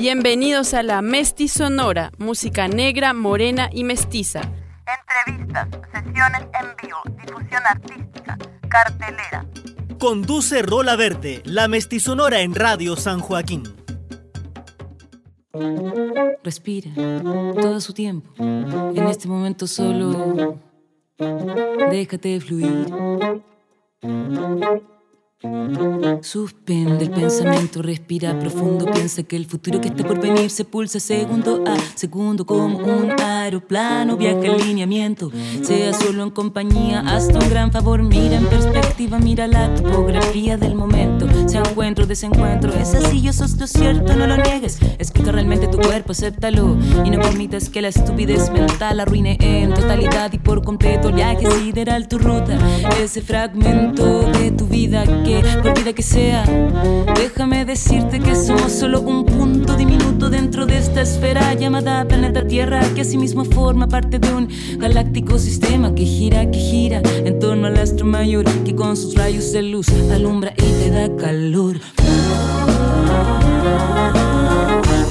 Bienvenidos a la Mesti Sonora, música negra, morena y mestiza. Entrevistas, sesiones en vivo, difusión artística, cartelera. Conduce Rola Verde, la Sonora en Radio San Joaquín. Respira todo su tiempo. En este momento solo déjate fluir. Suspende el pensamiento, respira profundo, piensa que el futuro que está por venir se pulsa segundo a segundo como un aeroplano, viaja en lineamiento, sea solo en compañía, hasta un gran favor, mira en perspectiva, mira la topografía del momento, sea encuentro, desencuentro, es así, yo sos lo cierto, no lo niegues, escucha realmente tu cuerpo, acéptalo y no permitas que la estupidez mental arruine en totalidad y por completo el viaje sideral tu ruta, ese fragmento de tu vida que por vida que sea, déjame decirte que somos solo un punto diminuto dentro de esta esfera llamada planeta Tierra, que asimismo forma parte de un galáctico sistema que gira, que gira en torno al astro mayor, que con sus rayos de luz alumbra y te da calor.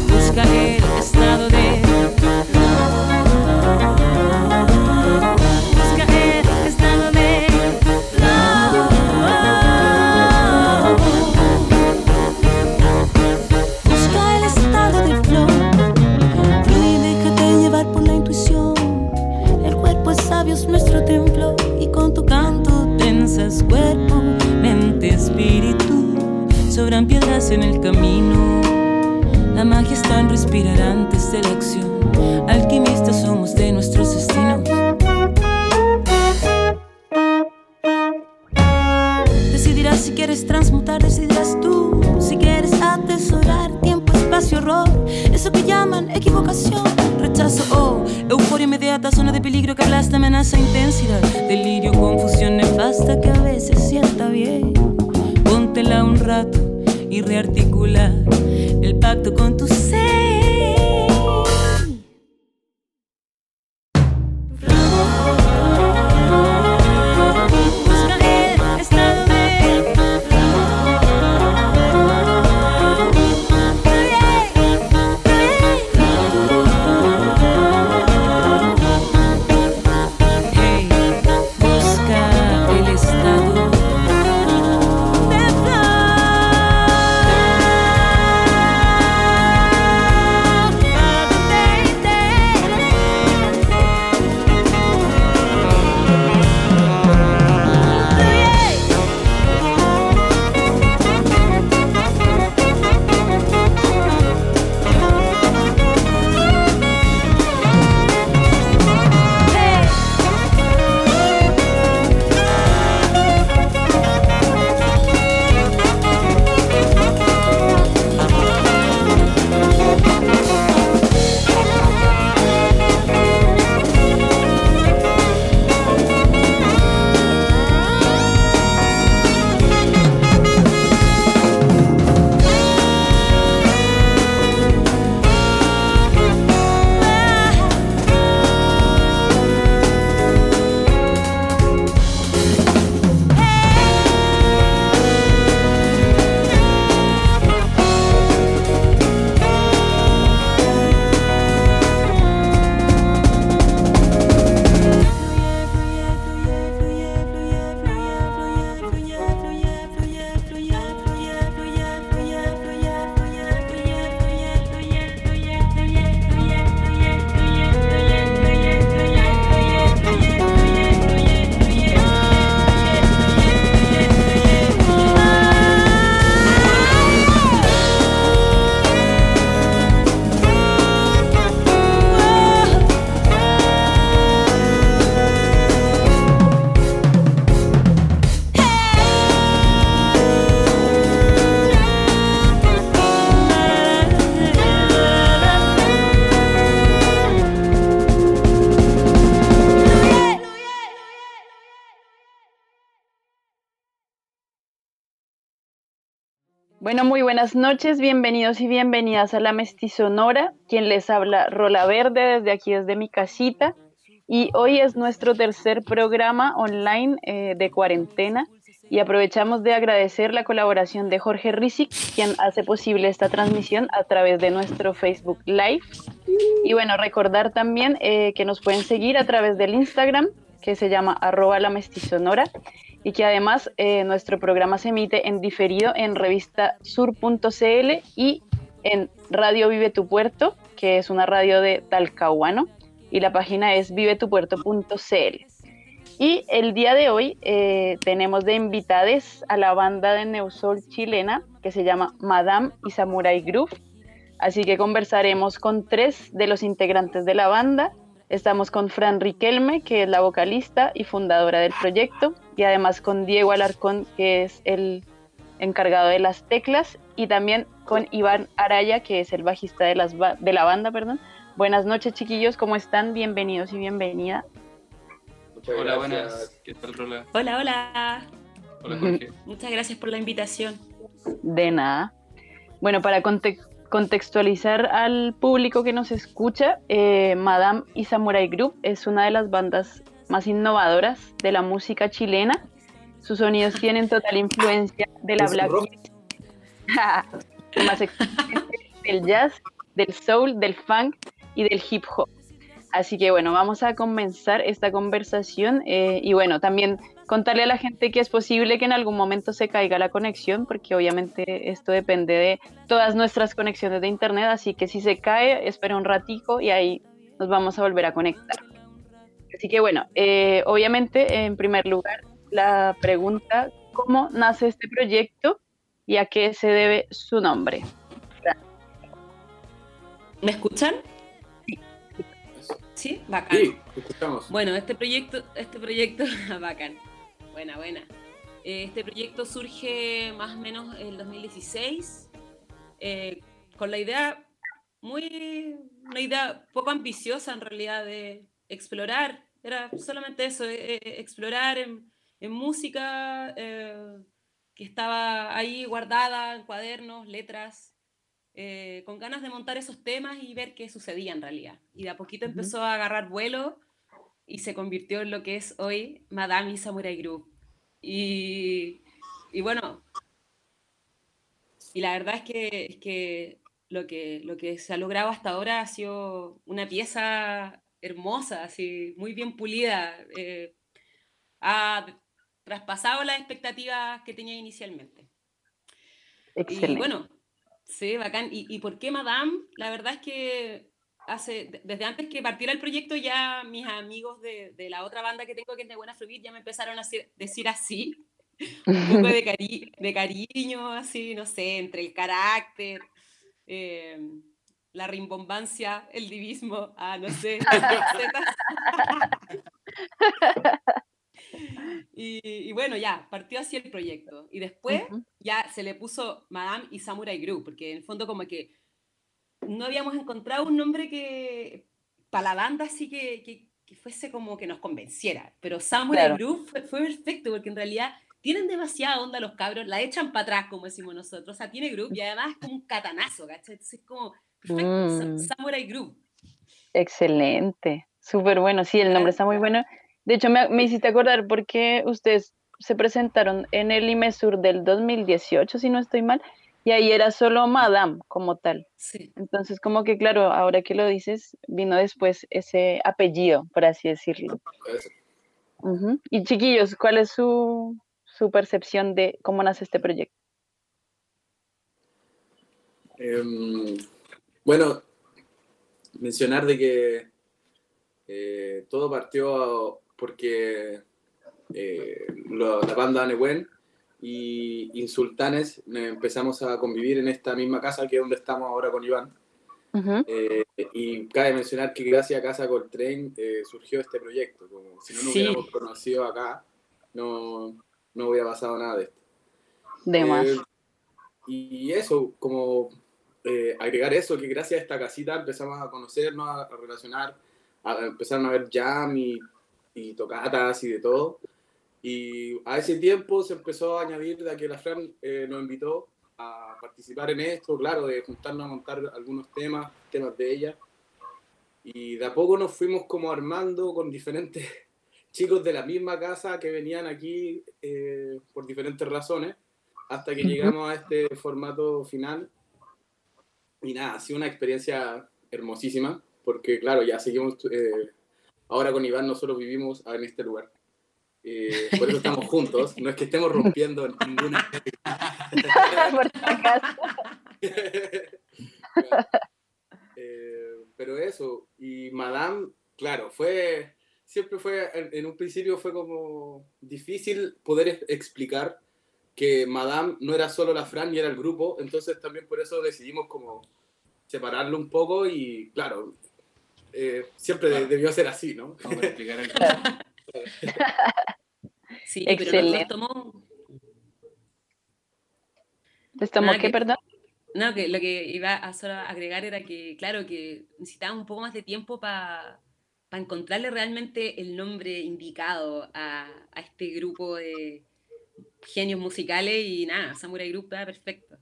Busca el estado de cuerpo, mente, espíritu, sobran piedras en el camino. La magia está en respirar antes de la acción. Alquimistas somos de nuestros destinos. Decidirás si quieres transmutar, decidirás tú. Si quieres atesorar tiempo, espacio, horror. Eso que llaman equivocación, rechazo o euforia inmediata, zona de peligro que aplasta, amenaza, intensidad, delirio, confusión nefasta que a veces sienta bien. Póntela un rato y rearticula el pacto con tu ser. Buenas noches, bienvenidos y bienvenidas a la Mestizonora, quien les habla Rola Verde desde aquí, desde mi casita. Y hoy es nuestro tercer programa online eh, de cuarentena. y aprovechamos de agradecer la colaboración de Jorge Rizik, quien hace posible esta transmisión a través de nuestro Facebook Live. Y bueno, recordar también eh, que nos pueden seguir a través del Instagram, que se llama arroba la mestizonora, y que además eh, nuestro programa se emite en diferido en revista sur.cl y en Radio Vive Tu Puerto, que es una radio de Talcahuano, y la página es vivetupuerto.cl. Y el día de hoy eh, tenemos de invitades a la banda de Neusol chilena que se llama Madame y Samurai Groove. Así que conversaremos con tres de los integrantes de la banda. Estamos con Fran Riquelme, que es la vocalista y fundadora del proyecto, y además con Diego Alarcón, que es el encargado de las teclas, y también con Iván Araya, que es el bajista de, las de la banda. Perdón. Buenas noches, chiquillos, ¿cómo están? Bienvenidos y bienvenida hola, buenas. ¿Qué tal, Rola? Hola, hola. Hola, Jorge. Muchas gracias por la invitación. De nada. Bueno, para contextualizar al público que nos escucha, eh, Madame y Samurai Group es una de las bandas más innovadoras de la música chilena. Sus sonidos tienen total influencia de la black music, más del jazz, del soul, del funk y del hip hop. Así que bueno, vamos a comenzar esta conversación eh, y bueno, también contarle a la gente que es posible que en algún momento se caiga la conexión, porque obviamente esto depende de todas nuestras conexiones de internet, así que si se cae, espera un ratico y ahí nos vamos a volver a conectar. Así que bueno, eh, obviamente en primer lugar la pregunta, ¿cómo nace este proyecto y a qué se debe su nombre? ¿Me escuchan? Sí, bacán. Sí, escuchamos. Bueno, este proyecto, este proyecto, bacán. Buena, buena. Eh, este proyecto surge más o menos en el 2016 eh, con la idea muy, una idea poco ambiciosa en realidad de explorar, era solamente eso, eh, explorar en, en música que estaba ahí guardada en cuadernos, letras, eh, con ganas de montar esos temas y ver qué sucedía en realidad. Y de a poquito empezó a agarrar vuelo y se convirtió en lo que es hoy Madame y Samurai Group. Y, y bueno, y la verdad es que, es que, lo que lo que se ha logrado hasta ahora ha sido una pieza hermosa, así, muy bien pulida. Eh, ha traspasado las expectativas que tenía inicialmente. Excelente. Y bueno, Sí, bacán. ¿Y, ¿Y, por qué Madame? La verdad es que hace, desde antes que partiera el proyecto ya mis amigos de, de la otra banda que tengo, que es de Buena Fluid, ya me empezaron a decir así, un poco de, cari de, cariño, así, no sé, entre el carácter, eh, la rimbombancia, el divismo, ah, no sé. Y, bueno, ya, partió así el proyecto. Y después ya se le puso Madame y Samurai Group, porque en el fondo como que no habíamos encontrado un nombre que para la banda así que, que, fuese como que nos convenciera. Pero Samurai Group fue, perfecto, porque en realidad tienen demasiada onda los cabros, la echan para atrás, como decimos nosotros. O sea, tiene group y además es como un catanazo, ¿cachai? Entonces es como, perfecto, mm. Samurai Group. Excelente, súper bueno. Sí, el nombre está muy bueno. De hecho, me, hiciste acordar porque ustedes se presentaron en el IMESUR del 2018, si no estoy mal, y ahí era solo Madame como tal. Sí. Entonces, como que claro, ahora que lo dices, vino después ese apellido, por así decirlo. Y chiquillos, ¿cuál es su, percepción de cómo nace este proyecto? Em, bueno, mencionar de que eh, todo partió porque eh, la banda Nehuen y Insultanes empezamos a convivir en esta misma casa que es donde estamos ahora con Iván. Eh, y cabe mencionar que gracias a Casa Coltrane eh, surgió este proyecto. Como si no nos hubiéramos conocido acá, no, no hubiera pasado nada de esto. De más. y eso, como agregar eso, que gracias a esta casita empezamos a conocernos, a, relacionar, a, empezaron a ver jam y y tocatas y de todo. Y a ese tiempo se empezó a añadir de que la Fran eh, nos invitó a participar en esto, claro, de juntarnos a montar algunos temas, temas de ella. Y de a poco nos fuimos como armando con diferentes chicos de la misma casa que venían aquí eh, por diferentes razones, hasta que llegamos a este formato final. Y nada, ha sido una experiencia hermosísima, porque claro, ya seguimos, eh, ahora con Iván nosotros vivimos en este lugar. Eh, por eso estamos juntos, no es que estemos rompiendo ninguna... Por acaso. Eh, pero eso, y Madame, claro, fue, siempre fue, en, en un principio fue como difícil poder ex- explicar que Madame no era solo la Fran y era el grupo, entonces también por eso decidimos como separarlo un poco y claro, eh, siempre de- debió ser así, ¿no? Vamos a explicar el Sí, pero Excelente. nos tomó... ¿Estamos Nada qué, que- perdón? No, que lo que iba a solo agregar era que, claro, que necesitábamos un poco más de tiempo para encontrarle realmente el nombre indicado a, a este grupo de genios musicales y nada, Samurai Group estaba perfecto.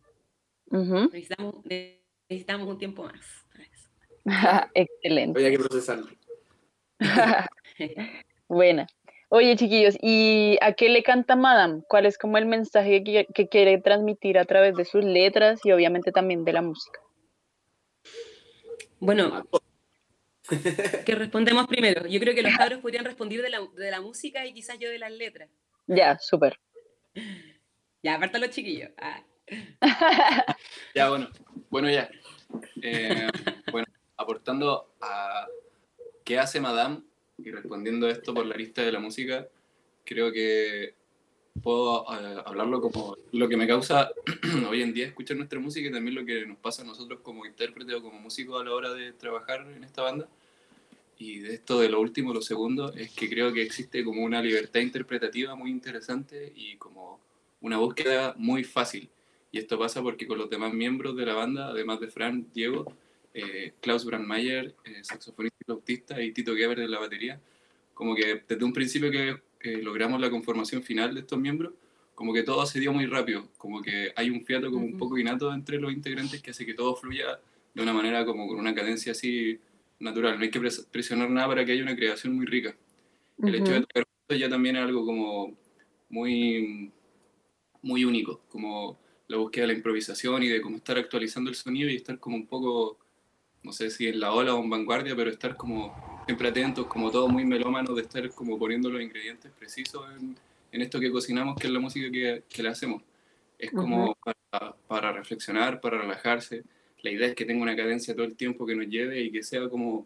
Necesitamos, necesitamos un tiempo más. Excelente. Había que procesarlo. Buena. Oye, chiquillos, ¿y a qué le canta Madame? ¿Cuál es como el mensaje que, que quiere transmitir a través de sus letras y obviamente también de la música? Bueno, que respondemos primero. Yo creo que los cabros podrían responder de la, de la música y quizás yo de las letras. Ya, súper. Ya, aparte los chiquillos. Ah. Ya, bueno, bueno, ya. Eh, bueno, aportando a qué hace Madame y respondiendo a esto por la lista de la música, creo que puedo eh, hablarlo como lo que me causa hoy en día escuchar nuestra música y también lo que nos pasa a nosotros como intérprete o como músico a la hora de trabajar en esta banda. Y de esto de lo último, lo segundo, es que creo que existe como una libertad interpretativa muy interesante y como una búsqueda muy fácil. Y esto pasa porque con los demás miembros de la banda, además de Fran, Diego, eh, Klaus Brandmeier, eh, saxofonista y flautista, y Tito Geber de la batería, como que desde un principio que eh, logramos la conformación final de estos miembros, como que todo se dio muy rápido, como que hay un fiato como un poco innato entre los integrantes que hace que todo fluya de una manera como con una cadencia así natural. No hay que pres- presionar nada para que haya una creación muy rica. El hecho de tocar juntos ya también es algo como muy, muy único, como la búsqueda de la improvisación y de cómo estar actualizando el sonido y estar como un poco, no sé si en la ola o en vanguardia, pero estar como siempre atentos, como todo muy melómano, de estar como poniendo los ingredientes precisos en, en esto que cocinamos, que es la música que, que le hacemos. Es como para, para reflexionar, para relajarse. La idea es que tenga una cadencia todo el tiempo que nos lleve y que sea como,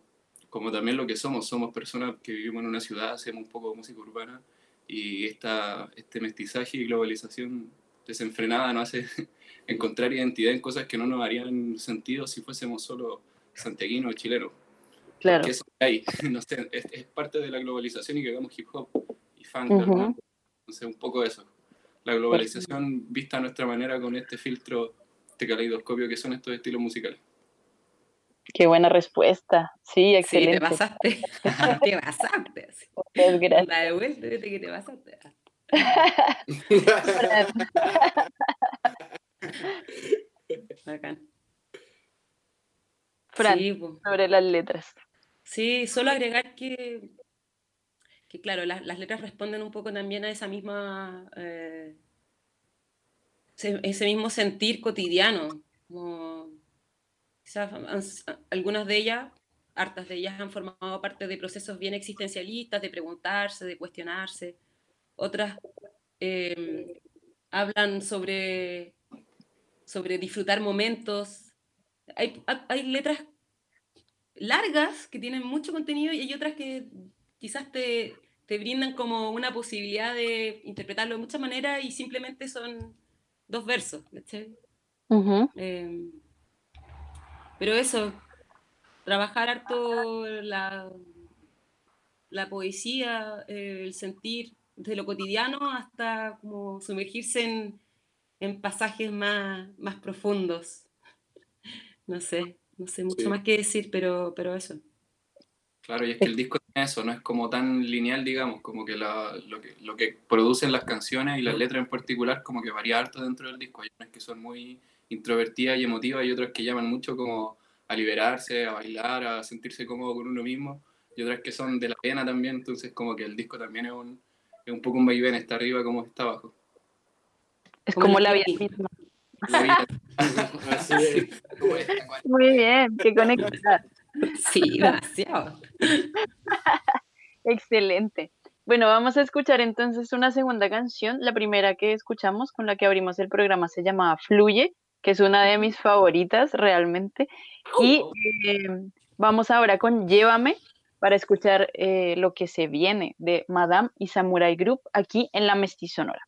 como también lo que somos. Somos personas que vivimos en una ciudad, hacemos un poco de música urbana y esta, este mestizaje y globalización desenfrenada nos hace encontrar identidad en cosas que no nos harían sentido si fuésemos solo santiaguinos o chilenos. Claro. Porque eso que hay, no sé, es, es parte de la globalización y que hagamos hip hop y funk. alguna manera. Entonces, un poco eso. La globalización vista a nuestra manera con este filtro, este caleidoscopio que son estos estilos musicales. Qué buena respuesta. Sí, Sí, te excelente. pasaste. te pasaste. Muchas gracias. Da de vuelta desde que te pasaste. Bacán. Fran, Sí, sobre las letras. Sí, solo agregar que, que claro, las, las letras responden un poco también a esa misma, eh, ese, mismo sentir cotidiano. Algunas de ellas, hartas de ellas han formado parte de procesos bien existencialistas, de preguntarse, de cuestionarse. Otras eh, hablan sobre, sobre disfrutar momentos. Hay, ha- hay letras largas que tienen mucho contenido y hay otras que quizás te, te brindan como una posibilidad de interpretarlo de muchas maneras y simplemente son dos versos. ¿cachai? Eh, pero eso, trabajar harto la, la poesía, eh, el sentir de lo cotidiano hasta como sumergirse en, en pasajes más, más profundos. No sé, no sé mucho Sí. más que decir, pero, pero eso. Claro, y es que el disco eso, no es como tan lineal, digamos, como que, la- lo, que lo que producen las canciones y las letras en particular como que varía harto dentro del disco. Hay unas que son muy introvertidas y emotivas y otras que llaman mucho como a liberarse, a bailar, a sentirse cómodo con uno mismo. y otras que son de la pena también, entonces como que el disco también es un, es un poco un vaivén, está arriba como está abajo. Es Como la vida misma. La vida- Así es. como esta, cual. Muy bien, qué conectada. Sí, demasiado. Excelente. Bueno, vamos a escuchar entonces una segunda canción. La primera que escuchamos, con la que abrimos el programa, se llamaba Fluye, que es una de mis favoritas realmente. Y eh, vamos ahora con Llévame para escuchar eh, lo que se viene de Madame y Samurai Group aquí en la Mestizonora.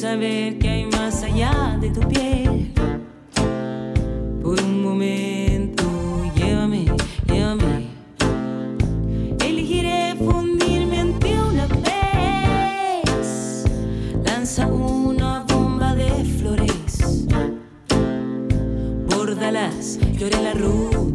Saber qué hay más allá de tu piel. Por un momento, llévame, llévame. Elegiré fundirme en ti una vez. Lanza una bomba de flores. Bórdalas, lloré la ruta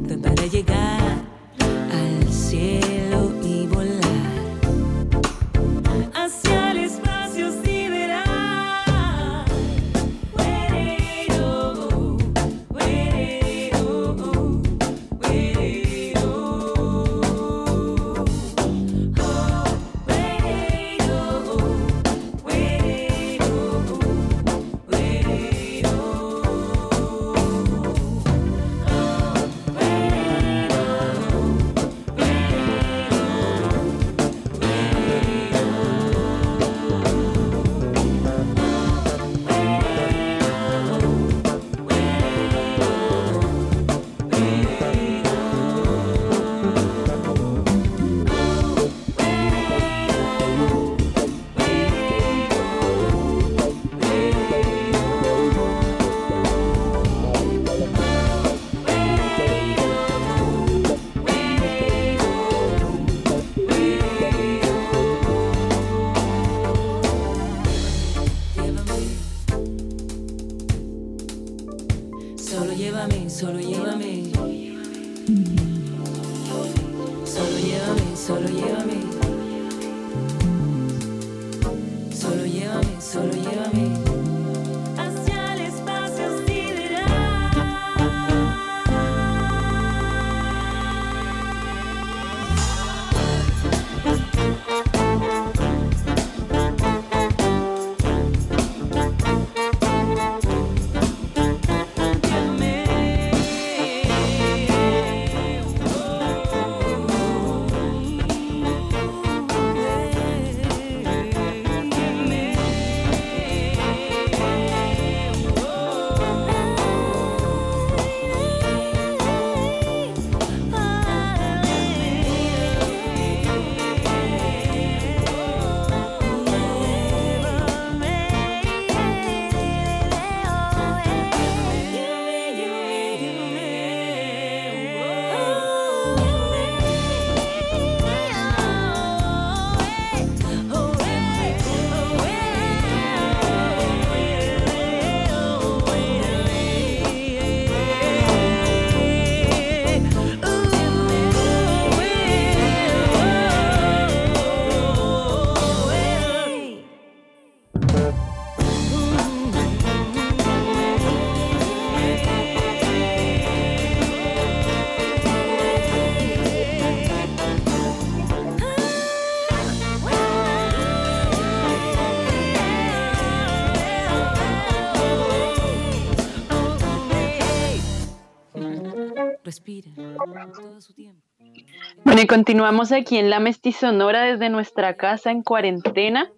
continuamos aquí en la Mestizonora desde nuestra casa en cuarentena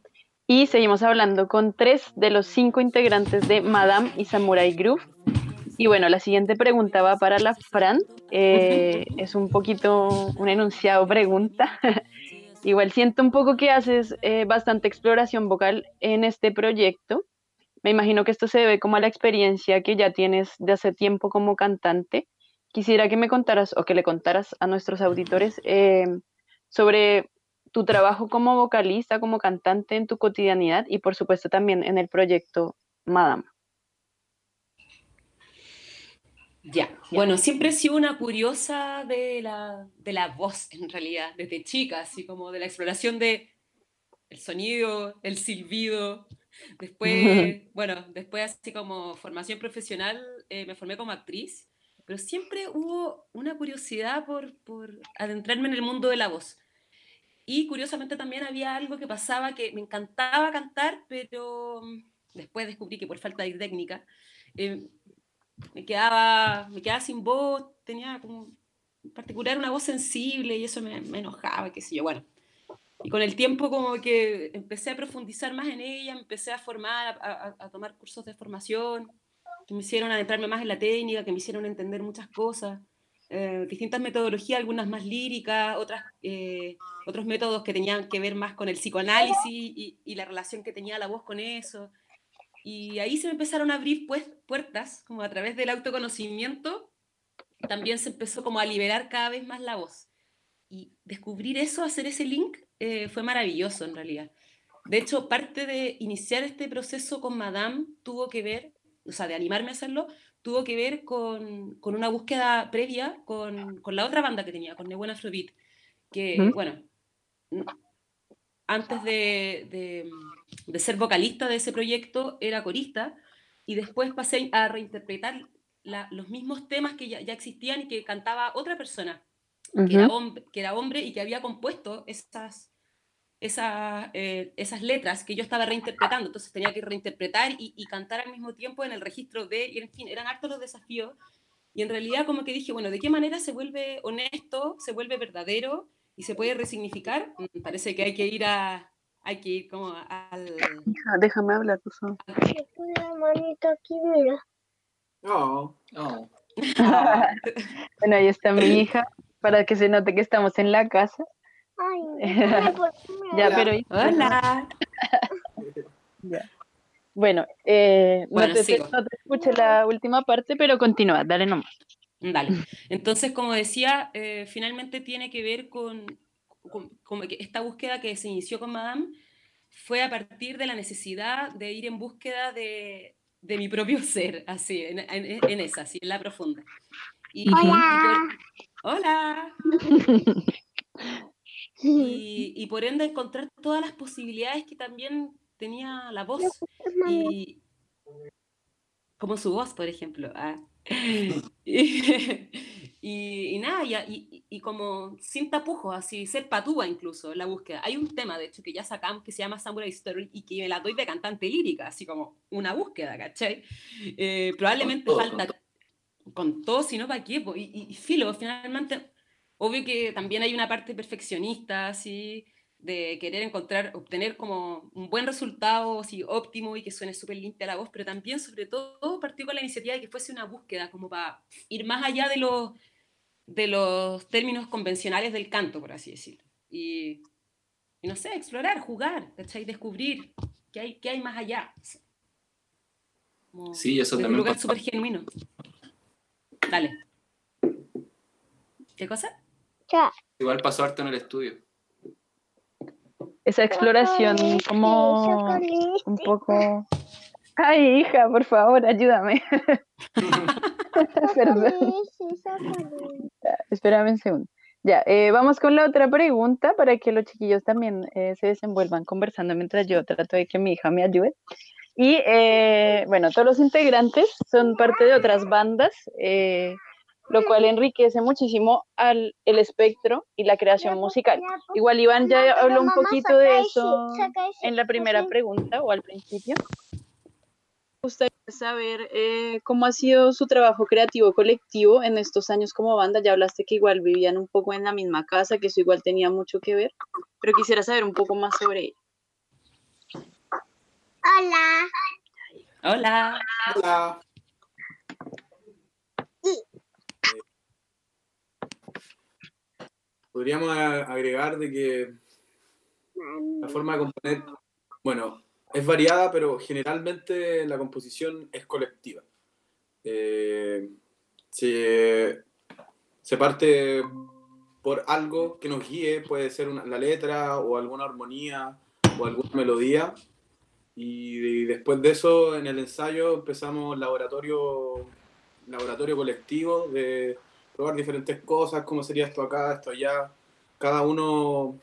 y seguimos hablando con tres de los cinco integrantes de Madame y Samurai Groove. Y bueno, la siguiente pregunta va para la Fran. Eh, es un poquito un enunciado pregunta. Igual siento un poco que haces eh, bastante exploración vocal en este proyecto. Me imagino que esto se debe como a la experiencia que ya tienes de hace tiempo como cantante. Quisiera que me contaras o que le contaras a nuestros auditores eh, sobre tu trabajo como vocalista, como cantante en tu cotidianidad y por supuesto también en el proyecto Madame. Ya, bueno, siempre he sido una curiosa de la, de la voz, en realidad, desde chica, así como de la exploración de el sonido, el silbido. Después, bueno, después así como formación profesional, eh, me formé como actriz, pero siempre hubo una curiosidad por, por adentrarme en el mundo de la voz. Y curiosamente también había algo que pasaba que me encantaba cantar, pero mm, después descubrí que por falta de técnica, eh, me quedaba, me quedaba sin voz, tenía como en particular una voz sensible y eso me, me enojaba, qué sé yo, bueno. Y con el tiempo como que empecé a profundizar más en ella, empecé a formar, a, a, tomar cursos de formación, que me hicieron adentrarme más en la técnica, que me hicieron entender muchas cosas, eh, distintas metodologías, algunas más líricas, otras, eh, otros métodos que tenían que ver más con el psicoanálisis y, y, la relación que tenía la voz con eso. Y ahí se me empezaron a abrir pues, puertas, como a través del autoconocimiento, también se empezó como a liberar cada vez más la voz. Y descubrir eso, hacer ese link, eh, fue maravilloso en realidad. De hecho, parte de iniciar este proceso con Madame tuvo que ver, o sea, de animarme a hacerlo, tuvo que ver con, con una búsqueda previa con, con, la otra banda que tenía, con Nebuena Afrobeat, que, ¿Mm? bueno, antes de, de, de, ser vocalista de ese proyecto, era corista y después pasé a reinterpretar la, los mismos temas que ya, ya, existían y que cantaba otra persona, uh -huh. que, era hombre, que era hombre y que había compuesto esas, esa, eh, esas letras que yo estaba reinterpretando, entonces tenía que reinterpretar y, y, cantar al mismo tiempo en el registro de, y en fin, eran hartos los desafíos, y en realidad como que dije, bueno, ¿de qué manera se vuelve honesto, se vuelve verdadero y se puede resignificar? Mm, parece que hay que ir a, hay que ir como al... Déjame hablar, por favor. Una manita aquí, mira. Oh, oh. bueno, ahí está mi hija, para que se note que estamos en la casa. Ay, ya, pero... Hola. ya. Bueno, eh, bueno no, te, no, te, escuché la última parte, pero continúa, dale nomás. Dale. Entonces, como decía, eh, finalmente tiene que ver con, con, con, esta búsqueda que se inició con Madame fue a partir de la necesidad de ir en búsqueda de, de mi propio ser, así, en, en, en, esa, así, en la profunda. Y, hola. Y hola. y, y, por ende encontrar todas las posibilidades que también tenía la voz y como su voz por ejemplo ah. y, y, y, nada y, y, como sin tapujos así ser patúa incluso la búsqueda hay un tema de hecho que ya sacamos que se llama Samurai Story y que me la doy de cantante lírica así como una búsqueda ¿cachai? Eh, probablemente con todo, falta con todo, si no para qué y, y filo finalmente Obvio que también hay una parte perfeccionista, así, de querer encontrar, obtener como un buen resultado, así, óptimo y que suene súper limpia la voz, pero también, sobre todo, partió con la iniciativa de que fuese una búsqueda, como para ir más allá de los, de los términos convencionales del canto, por así decirlo. Y, y no sé, explorar, jugar, ¿cachai? Descubrir qué hay, qué hay más allá. Como sí, eso también. Un lugar súper genuino. Dale. ¿Qué cosa? Ya. Igual pasó harto en el estudio. Esa exploración como un poco... Ay, hija, por favor, ayúdame. Perdón. Espérame un segundo. Ya, eh, vamos con la otra pregunta para que los chiquillos también eh, se desenvuelvan conversando mientras yo trato de que mi hija me ayude. Y eh, bueno, todos los integrantes son parte de otras bandas. Lo cual enriquece muchísimo al el espectro y la creación musical. Igual Iván ya habló un poquito de eso en la primera pregunta o al principio. Me gustaría saber eh, cómo ha sido su trabajo creativo colectivo en estos años como banda. Ya hablaste que igual vivían un poco en la misma casa, que eso igual tenía mucho que ver, pero quisiera saber un poco más sobre ello. Hola. Hola. Hola. Podríamos agregar de que la forma de componer, bueno, es variada, pero generalmente la composición es colectiva. Eh, se, se parte por algo que nos guíe, puede ser la letra o alguna armonía o alguna melodía. Y, después de eso, en el ensayo empezamos laboratorio, laboratorio colectivo de probar diferentes cosas, cómo sería esto acá, esto allá, cada uno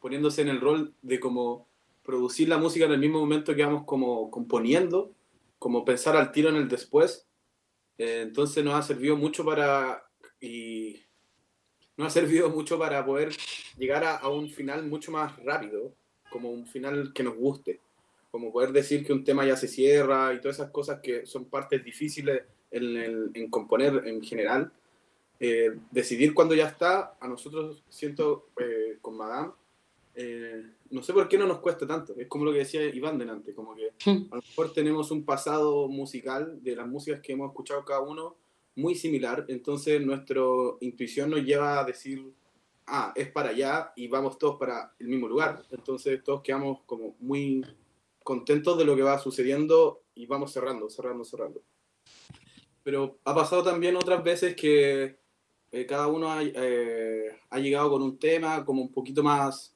poniéndose en el rol de como producir la música en el mismo momento que vamos como componiendo, como pensar al tiro en el después. Eh, entonces nos ha servido mucho para y nos ha servido mucho para poder llegar a, a un final mucho más rápido, como un final que nos guste, como poder decir que un tema ya se cierra y todas esas cosas que son partes difíciles en, en componer en general. Eh, decidir cuándo ya está, a nosotros siento eh, con Madame, eh, no sé por qué no nos cuesta tanto. Es como lo que decía Iván delante, como que a lo mejor tenemos un pasado musical de las músicas que hemos escuchado cada uno muy similar, entonces nuestra intuición nos lleva a decir, ah, es para allá y vamos todos para el mismo lugar. Entonces todos quedamos como muy contentos de lo que va sucediendo y vamos cerrando, cerrando, cerrando. Pero ha pasado también otras veces que eh, cada uno ha, eh, ha llegado con un tema como un poquito más,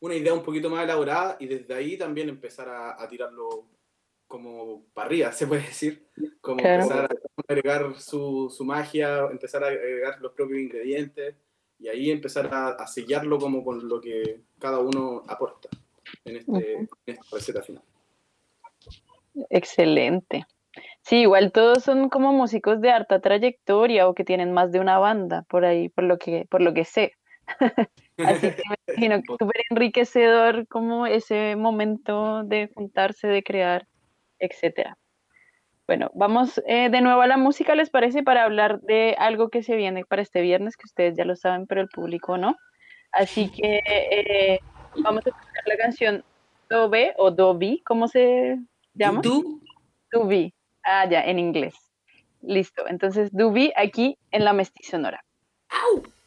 una idea un poquito más elaborada y desde ahí también empezar a, a tirarlo como para arriba, se puede decir, como Claro. empezar a agregar su, su magia, empezar a agregar los propios ingredientes y ahí empezar a, a sellarlo como con lo que cada uno aporta en, este, en esta receta final. Excelente. Sí, igual todos son como músicos de harta trayectoria o que tienen más de una banda por ahí, por lo que, por lo que sé. Así que me imagino que súper enriquecedor como ese momento de juntarse, de crear, etcétera. Bueno, vamos eh, de nuevo a la música, ¿les parece? Para hablar de algo que se viene para este viernes, que ustedes ya lo saben, pero el público no. Así que eh, vamos a escuchar la canción Dove o Dobi, ¿cómo se llama? ¿Tú? Dubi. Ah, ya, en inglés. Listo. Entonces, Dubi aquí en la Mestizonora. Abro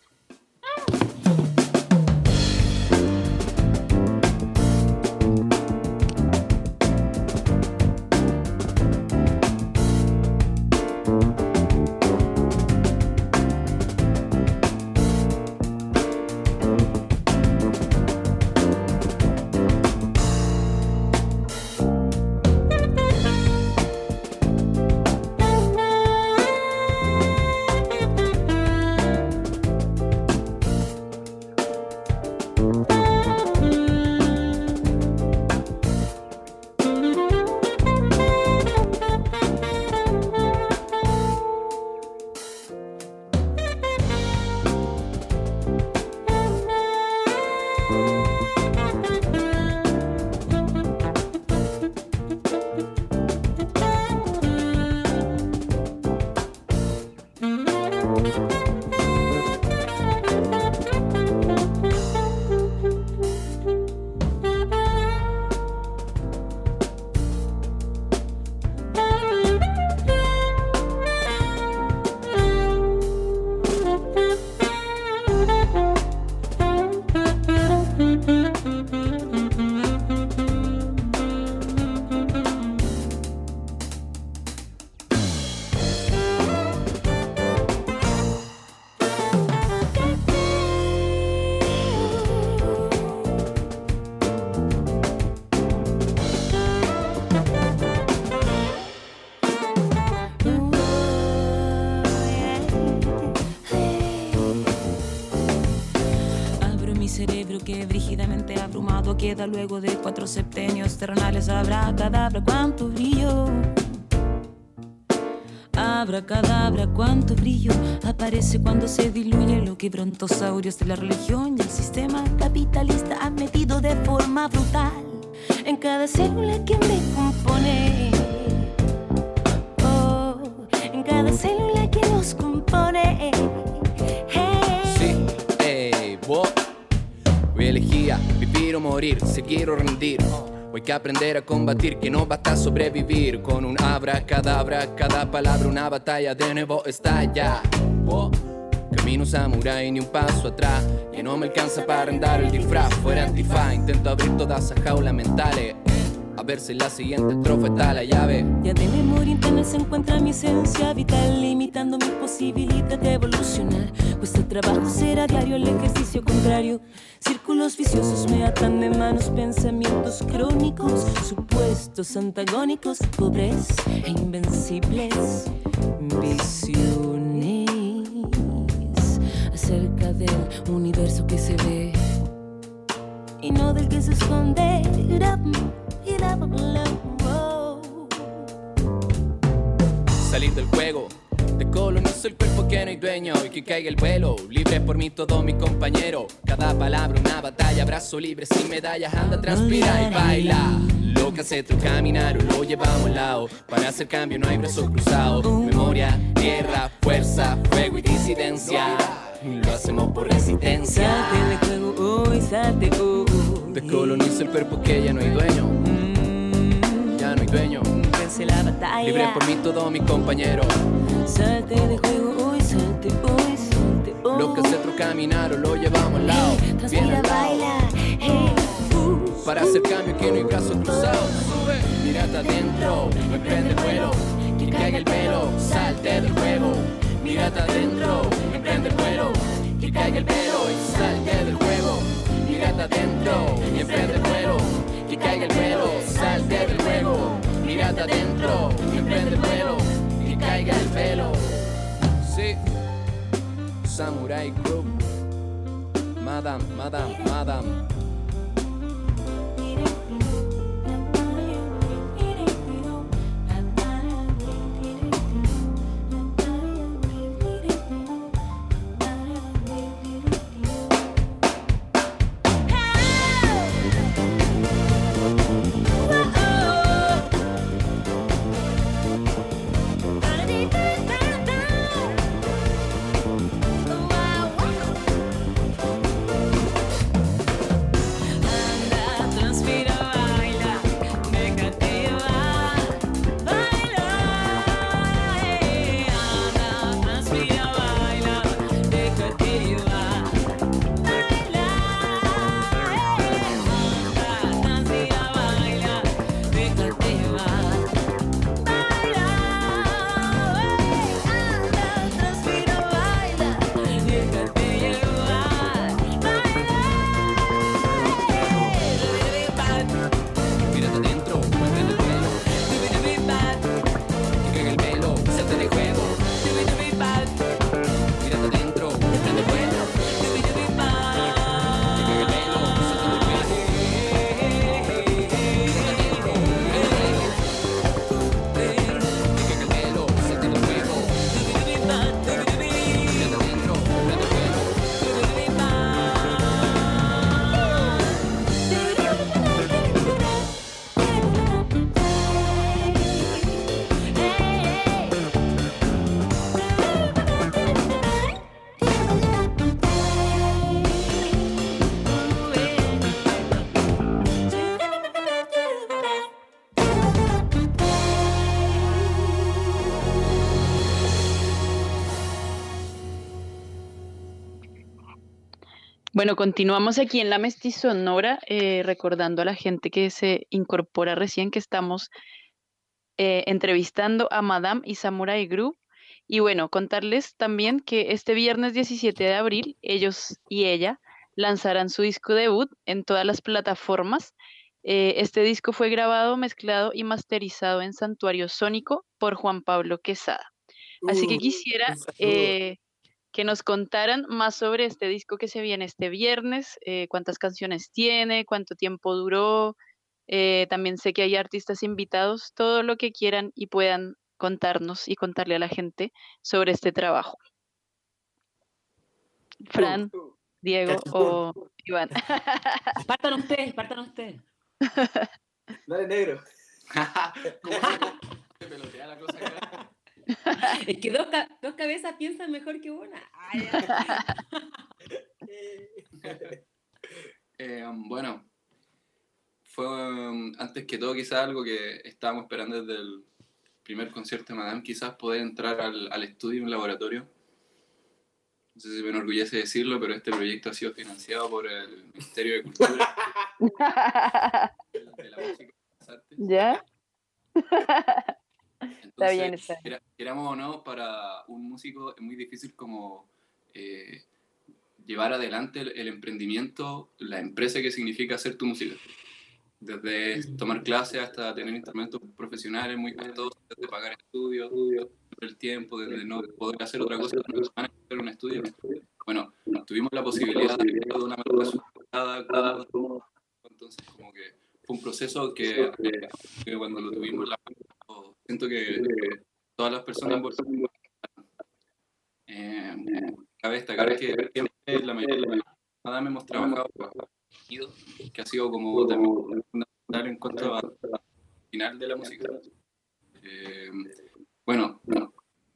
queda luego de cuatro septenios terrenales. Habrá cadabra, cuánto brillo. Abra cadabra, cuánto brillo aparece cuando se diluye lo que brontosaurios de la religión y el sistema capitalista han metido de forma brutal en cada célula que me compone. Oh, en cada célula que nos compone. Vivir o morir, si quiero rendir. Hoy hay que aprender a combatir, que no basta sobrevivir. Con un abracadabra, cada palabra una batalla de nuevo estalla. Vos. Camino samurai ni un paso atrás. Que no me alcanza para arrendar el disfraz. Fuera antifaz, intento abrir todas esas jaulas mentales. A ver si la siguiente estrofa está la llave. Ya de memoria interna se encuentra mi esencia vital, limitando mi posibilidad de evolucionar. El trabajo será diario, el ejercicio contrario. Círculos viciosos me atan de manos, pensamientos crónicos, supuestos antagónicos, pobres e invencibles. Visiones acerca del universo que se ve y no del que se esconde. Salir del juego, de colonizo el cuerpo que no hay dueño y que caiga el vuelo. Libre por mí todo mi compañero. Cada palabra una batalla, brazo libre sin medallas, anda, transpira y baila. Lo que hace tu caminar o lo llevamos al lado. Para hacer cambio no hay brazos cruzados. Memoria, tierra, fuerza, fuego y disidencia. Lo hacemos por resistencia. Salte de juego hoy, salte hoy. Descoloniza el cuerpo que ya no hay dueño. Ya no hay dueño. Vence la batalla. Libre por mí todo mi compañero. Salte de juego hoy, salte hoy, salte. Lo que hace otro caminar o lo llevamos al lado. Bien Transpira, al lado. baila. Hey, uh. Para hacer cambio que no hay brazos cruzados. Sube, mírate adentro, emprende el vuelo. Que caiga el pelo, salte del juego. Mírate adentro, emprende el vuelo. Que caiga el pelo y salte del juego. Samurai Group. Madame, madame, madame. Bueno, continuamos aquí en la Mestizonora, eh, recordando a la gente que se incorpora recién que estamos eh, entrevistando a Madame y Samurai Group. Y bueno, contarles también que este viernes 17 de abril, ellos y ella lanzarán su disco debut en todas las plataformas. Eh, este disco fue grabado, mezclado y masterizado en Santuario Sónico por Juan Pablo Quesada. Así que Uh, quisiera eh, que nos contaran más sobre este disco que se viene este viernes, eh, cuántas canciones tiene, cuánto tiempo duró. eh, también sé que hay artistas invitados, todo lo que quieran y puedan contarnos y contarle a la gente sobre este trabajo. Fran, Diego o Iván. Partan ustedes, partan ustedes. Dale, negro. ¿Cómo se pelotea la cosa acá? Es que dos, dos cabezas piensan mejor que una. Ay. Eh, bueno, fue um, antes que todo quizás algo que estábamos esperando desde el primer concierto de Madame, quizás poder entrar al, al estudio, un laboratorio. no sé si me enorgullece decirlo, pero este proyecto ha sido financiado por el Ministerio de Cultura de la Música y las Artes. ¿Ya? Está Entonces, bien, está bien. queramos o no, para un músico es muy difícil como eh, llevar adelante el, el emprendimiento, la empresa que significa hacer tu música. Desde tomar clases hasta tener instrumentos profesionales muy costosos, desde pagar estudios, el tiempo, desde no poder hacer otra cosa que una semana que hacer un estudio. Bueno, tuvimos la posibilidad de una manera entonces como que fue un proceso que, que cuando lo tuvimos la siento que todas las personas involucradas eh, cabe destacar que siempre la mayoría hemos trabajado que ha sido como también fundamental en cuanto al final de la música. Eh, bueno,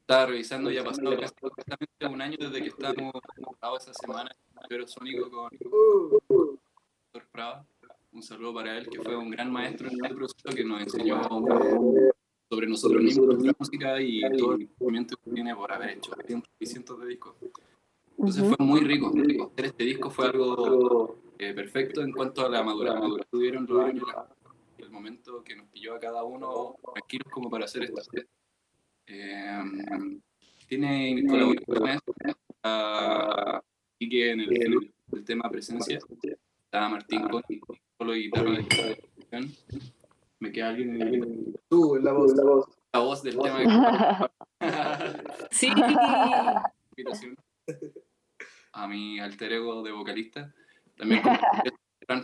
estaba revisando, ya pasado casi un año desde que estábamos grabados esa semana el Sónico con. Un saludo para él, que fue un gran maestro en este proceso que nos enseñó sobre nosotros mismos, nuestra música y todo el movimiento que tiene por haber hecho cientos y cientos de discos. Entonces Ujú. fue muy rico. Hacer este disco fue algo eh, perfecto en cuanto a la madurez que tuvieron los años, la- el momento que nos pilló a cada uno tranquilos como para hacer esto. Eh, tiene colaboraciones a Quique en el, en el tema presencia, está Martín con solo guitarra de. Me queda alguien en el- Tú, la voz. la voz del tema de Sí. a mi alter ego de vocalista. También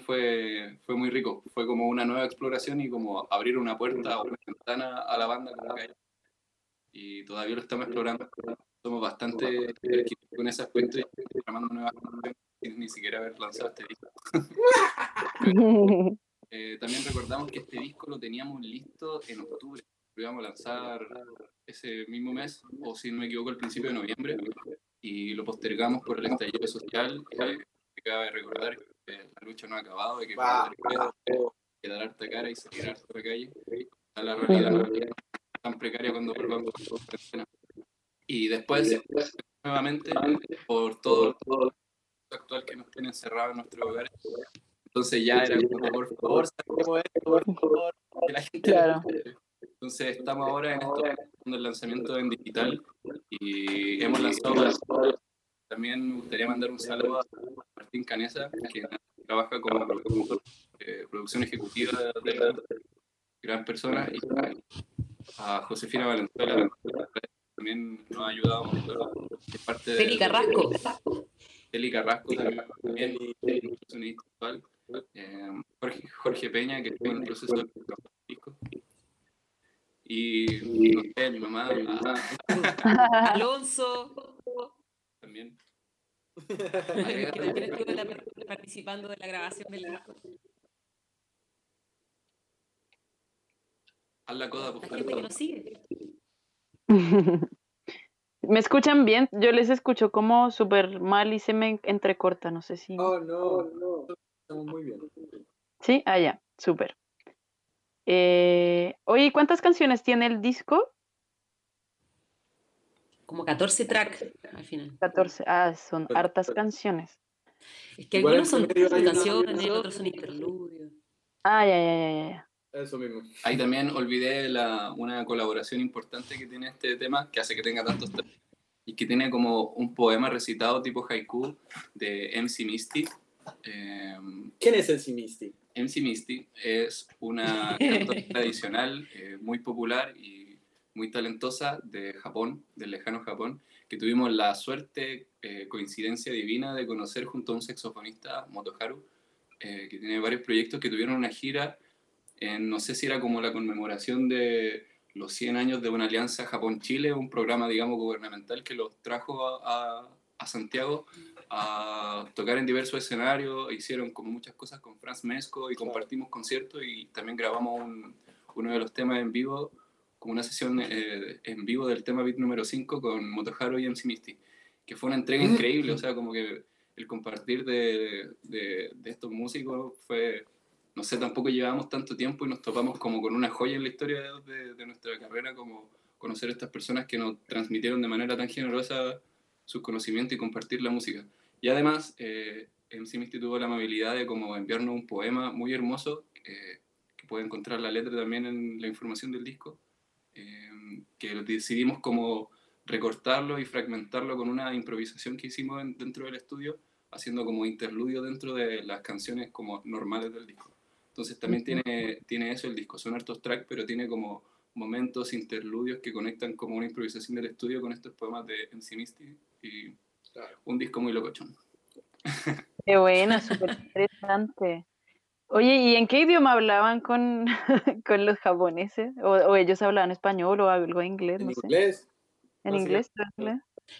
fue, fue muy rico. Fue como una nueva exploración y como abrir una puerta o una ventana a la banda como que hay. Y todavía lo estamos explorando. Somos bastante con ese aspecto y programando nuevas canciones sin ni siquiera haber lanzado este disco. Eh, también recordamos que este disco lo teníamos listo en octubre. Lo íbamos a lanzar ese mismo mes, o si no me equivoco, al principio de noviembre, y lo postergamos por el estallido social. Eh, me cabe recordar que la lucha no ha acabado, y que Va. que dar harta cara y salir harta a la calle. A la realidad no es tan precaria cuando volvamos a. Y después, nuevamente, por todo todo lo actual que nos tiene encerrados en nuestros hogares. Entonces ya era como, por favor, saquemos esto, por favor, que la gente Claro. Entonces estamos ahora en esto, en el lanzamiento en digital y hemos lanzado también me gustaría mandar un saludo a Martín Canesa, que trabaja como eh, producción ejecutiva de la gran persona, y a Josefina Valenzuela, que también nos ha ayudado mucho, es parte de... Feli Carrasco. Eli Carrasco también, y sonidista actual. Eh, Jorge, Jorge Peña, que estuvo en el proceso de disco. Y, no sé, mi mamá ah, Alonso, también. que también estuvo la- participando de la grabación del disco. Haz la coda, por La favor. gente que nos sigue. ¿Me escuchan bien? Yo les escucho como súper mal y se me entrecorta, no sé si... Oh, no, no. Estamos muy bien. ¿Sí? Ah, ya, súper. Eh, oye, ¿cuántas canciones tiene el disco? Como 14 tracks al final. 14. Ah, son Pero- hartas pero- canciones. Es que algunos son canciones, otros son interludios. Ah, ya, ya, ya, ya. Eso mismo. Ahí también olvidé la, una colaboración importante que tiene este tema, que hace que tenga tantos y que tiene como un poema recitado tipo haiku de MC Misty. Eh, ¿Quién es el Simisti? MC Misty es una cantante tradicional eh, muy popular y muy talentosa de Japón, del lejano Japón, que tuvimos la suerte, eh, coincidencia divina de conocer junto a un saxofonista, Motoharu, eh, que tiene varios proyectos que tuvieron una gira, en, no sé si era como la conmemoración de los 100 años de una alianza Japón-Chile, un programa, digamos, gubernamental que los trajo a, a- a Santiago a tocar en diversos escenarios, hicieron como muchas cosas con Franz Mesco y compartimos conciertos y también grabamos un- uno de los temas en vivo, como una sesión eh, en vivo del tema beat número 5 con Motoharu y MC Misty, que fue una entrega increíble, o sea, como que el compartir de, de, de estos músicos fue, no sé, tampoco llevábamos tanto tiempo y nos topamos como con una joya en la historia de, de nuestra carrera, como conocer a estas personas que nos transmitieron de manera tan generosa sus conocimientos y compartir la música. Y además, eh, MC tuvo la amabilidad de como enviarnos un poema muy hermoso, eh, que puede encontrar la letra también en la información del disco, eh, que decidimos como recortarlo y fragmentarlo con una improvisación que hicimos en- dentro del estudio, haciendo como interludio dentro de las canciones como normales del disco. Entonces también tiene, tiene eso el disco, son hartos tracks, pero tiene como momentos interludios que conectan como una improvisación del estudio con estos poemas de MC Misty y un disco muy locochón. Qué buena, súper interesante. Oye, ¿y en qué idioma hablaban con, con los japoneses? ¿O, o ellos hablaban español o algo de inglés? En No sé. inglés, ¿En inglés?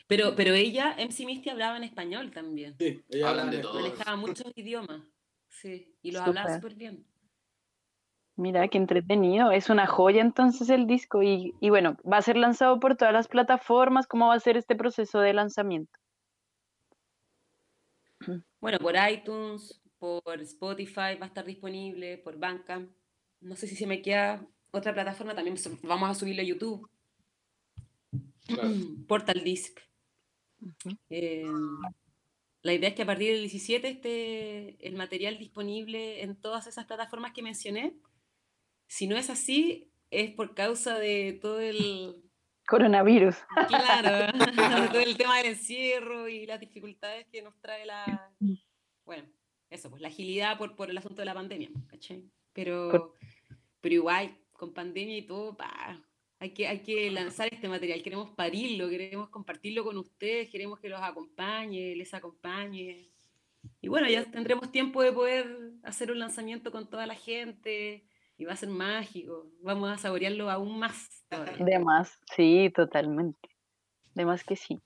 Pero, pero ella, MC Misty, hablaba en español también. sí, ella Hablan habla de en todo. español. Manejaba muchos idiomas. Sí, y los hablaba Súper. súper bien. Mira, qué entretenido. Es una joya entonces el disco. Y, y bueno, va a ser lanzado por todas las plataformas. ¿Cómo va a ser este proceso de lanzamiento? Bueno, por iTunes, por Spotify va a estar disponible, por Bandcamp. No sé si se me queda otra plataforma, también vamos a subirlo a YouTube. Claro. Portal Disc. Eh, la idea es que a partir del 17 esté el material disponible en todas esas plataformas que mencioné. Si no es así, es por causa de todo el, Coronavirus. Claro, todo el tema del encierro y las dificultades que nos trae la. Bueno, eso, pues la agilidad por, por el asunto de la pandemia, ¿cachai? Pero, pero igual, con pandemia y todo, hay, que, hay que lanzar este material. Queremos parirlo, queremos compartirlo con ustedes, queremos que los acompañe, les acompañe. Y bueno, ya tendremos tiempo de poder hacer un lanzamiento con toda la gente y va a ser mágico. Vamos a saborearlo aún más. De más, sí, totalmente. De más que sí.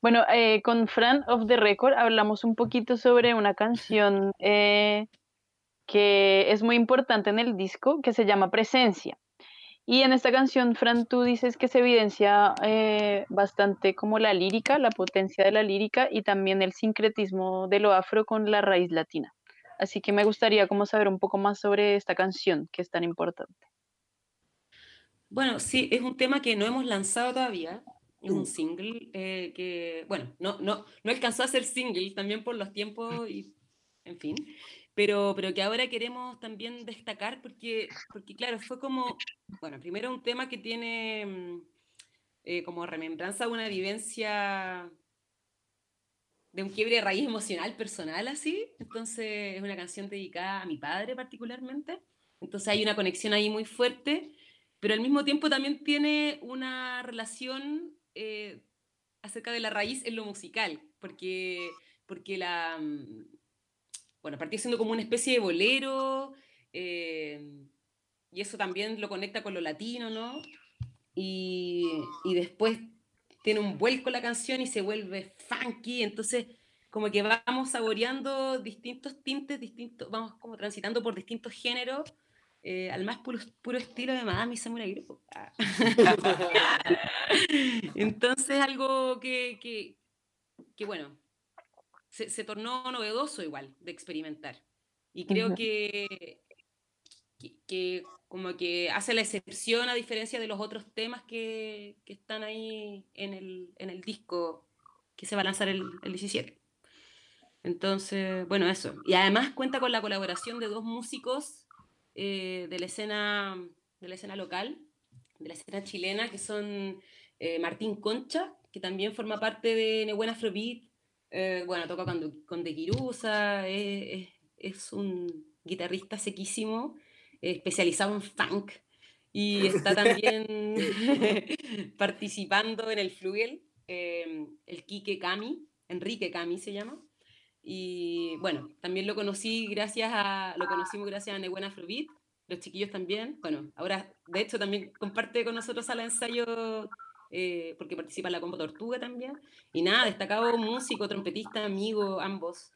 Bueno, eh, con Fran of the Record hablamos un poquito sobre una canción eh, que es muy importante en el disco, que se llama Presencia. Y en esta canción, Fran, tú dices que se evidencia eh, bastante como la lírica, la potencia de la lírica y también el sincretismo de lo afro con la raíz latina. Así que me gustaría como saber un poco más sobre esta canción que es tan importante. Bueno, sí, es un tema que no hemos lanzado todavía. Es un single eh, que, bueno, no, no, no alcanzó a ser single también por los tiempos y, en fin, pero, pero que ahora queremos también destacar porque, porque, claro, fue como, bueno, primero un tema que tiene mm, eh, como remembranza una vivencia de un quiebre de raíz emocional personal así. Entonces es una canción dedicada a mi padre particularmente. Entonces hay una conexión ahí muy fuerte, pero al mismo tiempo también tiene una relación eh, acerca de la raíz en lo musical, porque, porque la... mm, Bueno, partió siendo como una especie de bolero, eh, y eso también lo conecta con lo latino, ¿no? Y, y después tiene un vuelco la canción y se vuelve funky, entonces como que vamos saboreando distintos tintes, distintos, vamos como transitando por distintos géneros, eh, al más puro, puro estilo de Madame y Samurai. Ah. Entonces algo que, que, que, bueno, se, se tornó novedoso igual de experimentar. Y creo que, que, que como que hace la excepción a diferencia de los otros temas que, que están ahí en el, en el disco que se va a lanzar el, el 17. Entonces, bueno, eso. Y además cuenta con la colaboración de dos músicos eh, de, la escena, de la escena local, de la escena chilena, que son eh, Martín Concha, que también forma parte de Nebuena Afrobeat, eh, bueno, toca con, con De Quirusa, es, es- es un guitarrista sequísimo, eh, especializado en funk, y está también participando en el Flugel, eh, el Quique Cami, Enrique Cami se llama. Y bueno, también lo conocí gracias a, lo conocimos gracias a Nebuena Afrobeat, los chiquillos también. Bueno, ahora de hecho también comparte con nosotros al ensayo eh, porque participa en la Combo Tortuga también. Y nada, destacado músico, trompetista, amigo, ambos.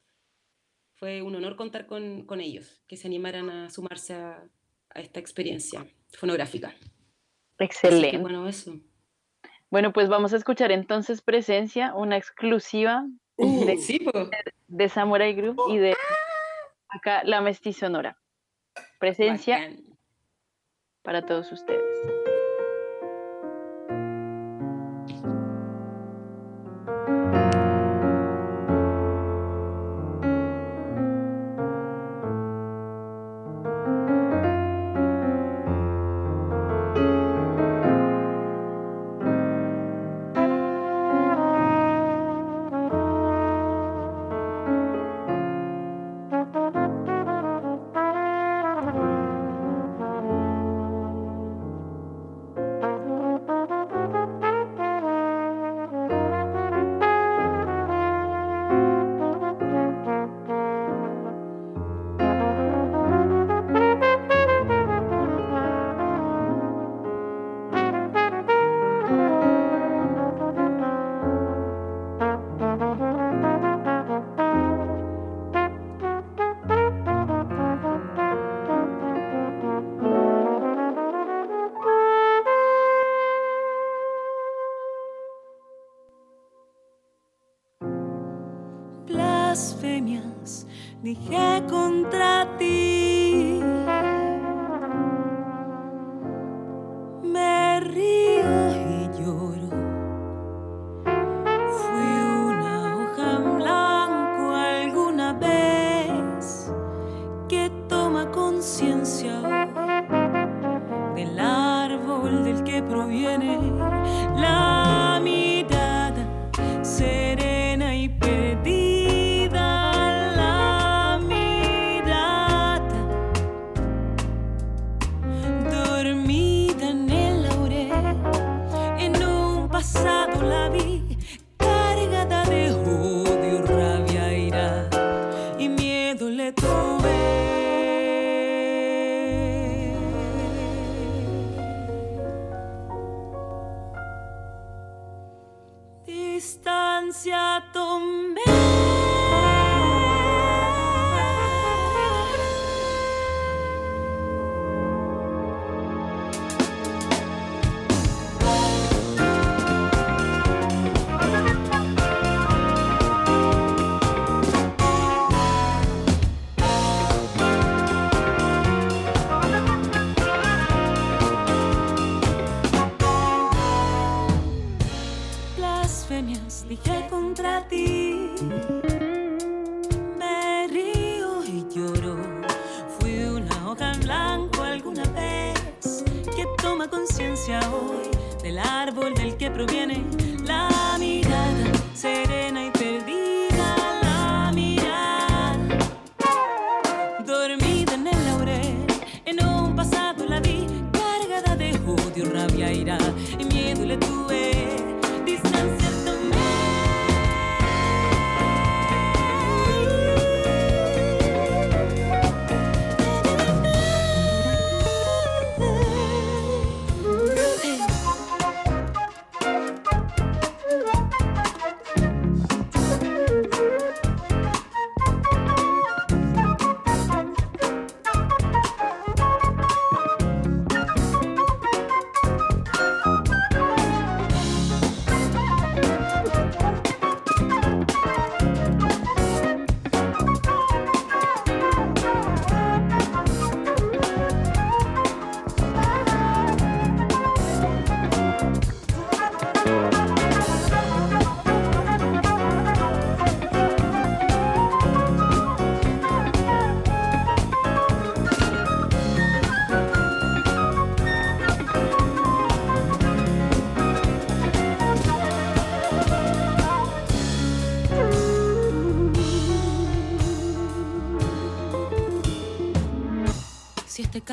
Fue un honor contar con, con ellos, que se animaran a sumarse a, a esta experiencia fonográfica. Que, Excelente. bueno, eso. Bueno, pues vamos a escuchar entonces Presencia, una exclusiva de, sí, po. de Samurai Group y de acá La Mestizonora. Presencia Bacán. para todos ustedes.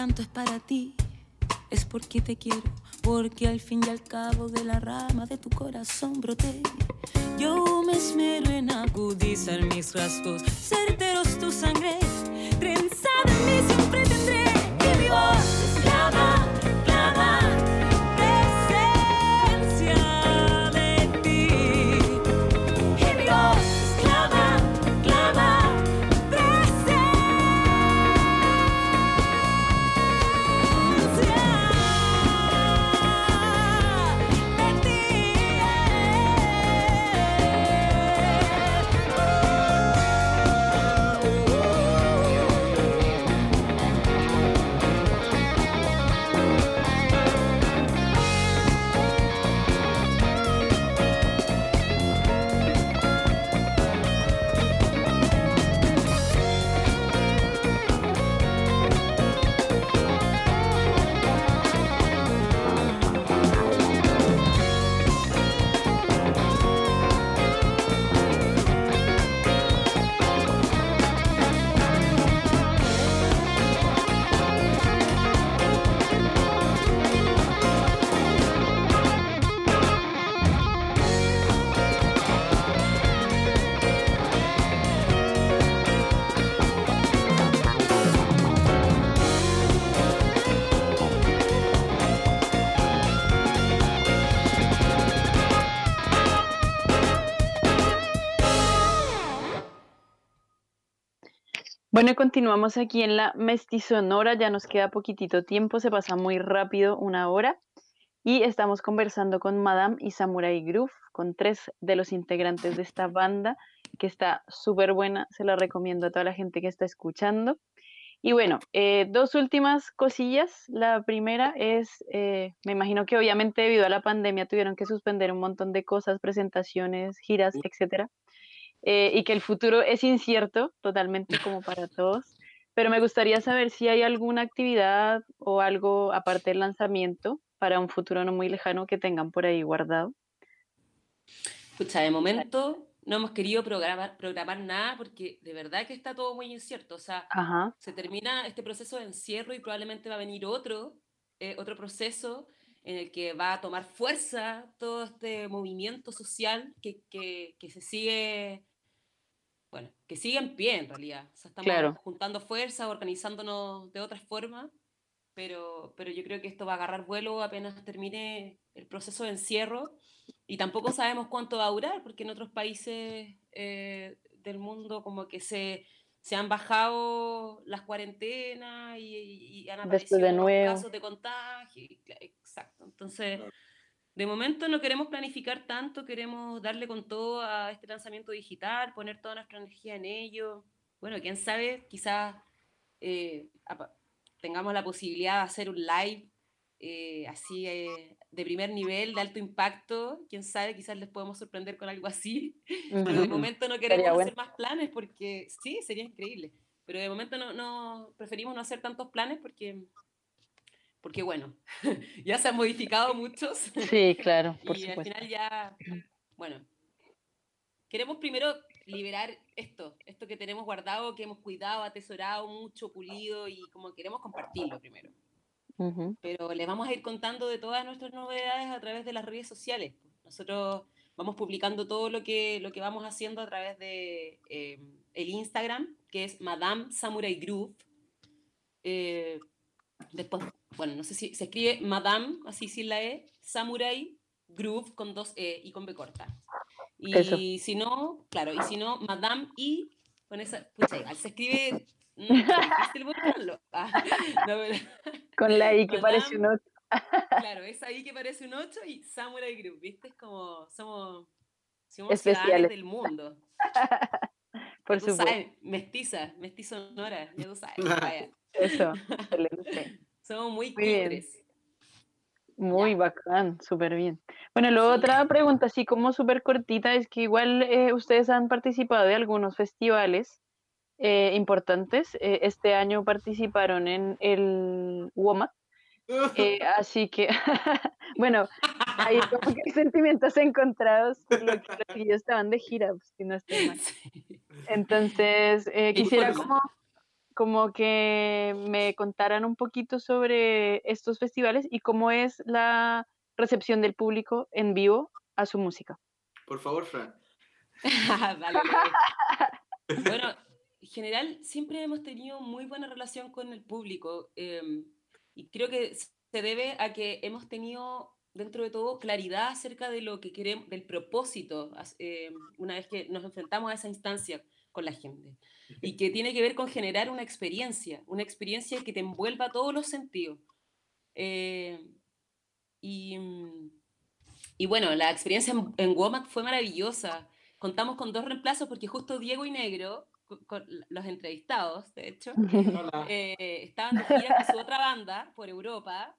canto es para ti, es porque te quiero, porque al fin y al cabo de la rama de tu corazón broté. Yo me esmero en agudizar mis rasgos, certeros tu sangre, trenzada en mis Bueno, continuamos aquí en la mestizonora, ya nos queda poquitito tiempo, se pasa muy rápido una hora y estamos conversando con Madame y Samurai Groove, con tres de los integrantes de esta banda que está súper buena, se la recomiendo a toda la gente que está escuchando. Y bueno, eh, dos últimas cosillas. La primera es, eh, me imagino que obviamente debido a la pandemia tuvieron que suspender un montón de cosas, presentaciones, giras, etcétera eh, y que el futuro es incierto totalmente como para todos. Pero me gustaría saber si hay alguna actividad o algo aparte del lanzamiento para un futuro no muy lejano que tengan por ahí guardado. Escucha, de momento no hemos querido programar, programar nada porque de verdad que está todo muy incierto. O sea, Ajá, se termina este proceso de encierro y probablemente va a venir otro, eh, otro proceso en el que va a tomar fuerza todo este movimiento social que, que, que se sigue, bueno, que sigue en pie en realidad. O sea, estamos Claro. juntando fuerza, organizándonos de otras formas, pero, pero yo creo que esto va a agarrar vuelo apenas termine el proceso de encierro y tampoco sabemos cuánto va a durar, porque en otros países eh, del mundo como que se, se han bajado las cuarentenas y, y- y han aparecido de nuevos nuevo. casos de contagio. Exacto. Entonces, Claro. De momento no queremos planificar tanto, queremos darle con todo a este lanzamiento digital, poner toda nuestra energía en ello. Bueno, quién sabe, quizás eh, tengamos la posibilidad de hacer un live eh, así eh, de primer nivel, de alto impacto. Quién sabe, quizás les podemos sorprender con algo así. Pero de momento no queremos bueno. hacer más planes porque sí, sería increíble. Pero de momento no, no preferimos no hacer tantos planes porque, porque bueno, ya se han modificado muchos Sí, claro, por y al final ya, bueno, queremos primero liberar esto, esto que tenemos guardado, que hemos cuidado, atesorado mucho, pulido y como queremos compartirlo primero. Pero les vamos a ir contando de todas nuestras novedades a través de las redes sociales. Nosotros vamos publicando todo lo que, lo que vamos haciendo a través de eh, el Instagram, que es Madame Samurai Groove. Eh, después, bueno, no sé si se escribe Madame, así sin la E, Samurai Groove con dos E y con B corta. Y Eso. si no, claro, y si no, Madame y con esa, pucha, se escribe, difícil buscarlo. Ah, no, Con la I que parece un Madame. otro. Claro, es ahí que parece un 8 y Samurai Group, ¿viste? Es como, somos, somos Especiales. del mundo. Por supuesto. sabes, mestiza, mestizo sonora, ya tú sabes. vaya. Eso, excelente. Somos muy Muy. Muy Ya. bacán, súper bien. Bueno, Sí. otra pregunta, así como súper cortita, es que igual eh, ustedes han participado de algunos festivales eh, importantes. Eh, este año participaron en el WOMAD, eh, así que, bueno, hay como que sentimientos encontrados, por lo que los chiquillos estaban de gira, pues, si no estoy mal. Entonces, eh, ¿Y quisiera cuál? como, como que me contaran un poquito sobre estos festivales y cómo es la recepción del público en vivo a su música. Por favor, Fran. Dale, Leo. Bueno, en general siempre hemos tenido muy buena relación con el público eh, y creo que se debe a que hemos tenido dentro de todo claridad acerca de lo que queremos, del propósito, eh, una vez que nos enfrentamos a esa instancia con la gente y que tiene que ver con generar una experiencia, una experiencia que te envuelva todos los sentidos. Eh, y, y bueno, la experiencia en, en Womack fue maravillosa. Contamos con dos reemplazos porque justo Diego y Negro, con los entrevistados, de hecho, eh, estaban de gira con su otra banda por Europa,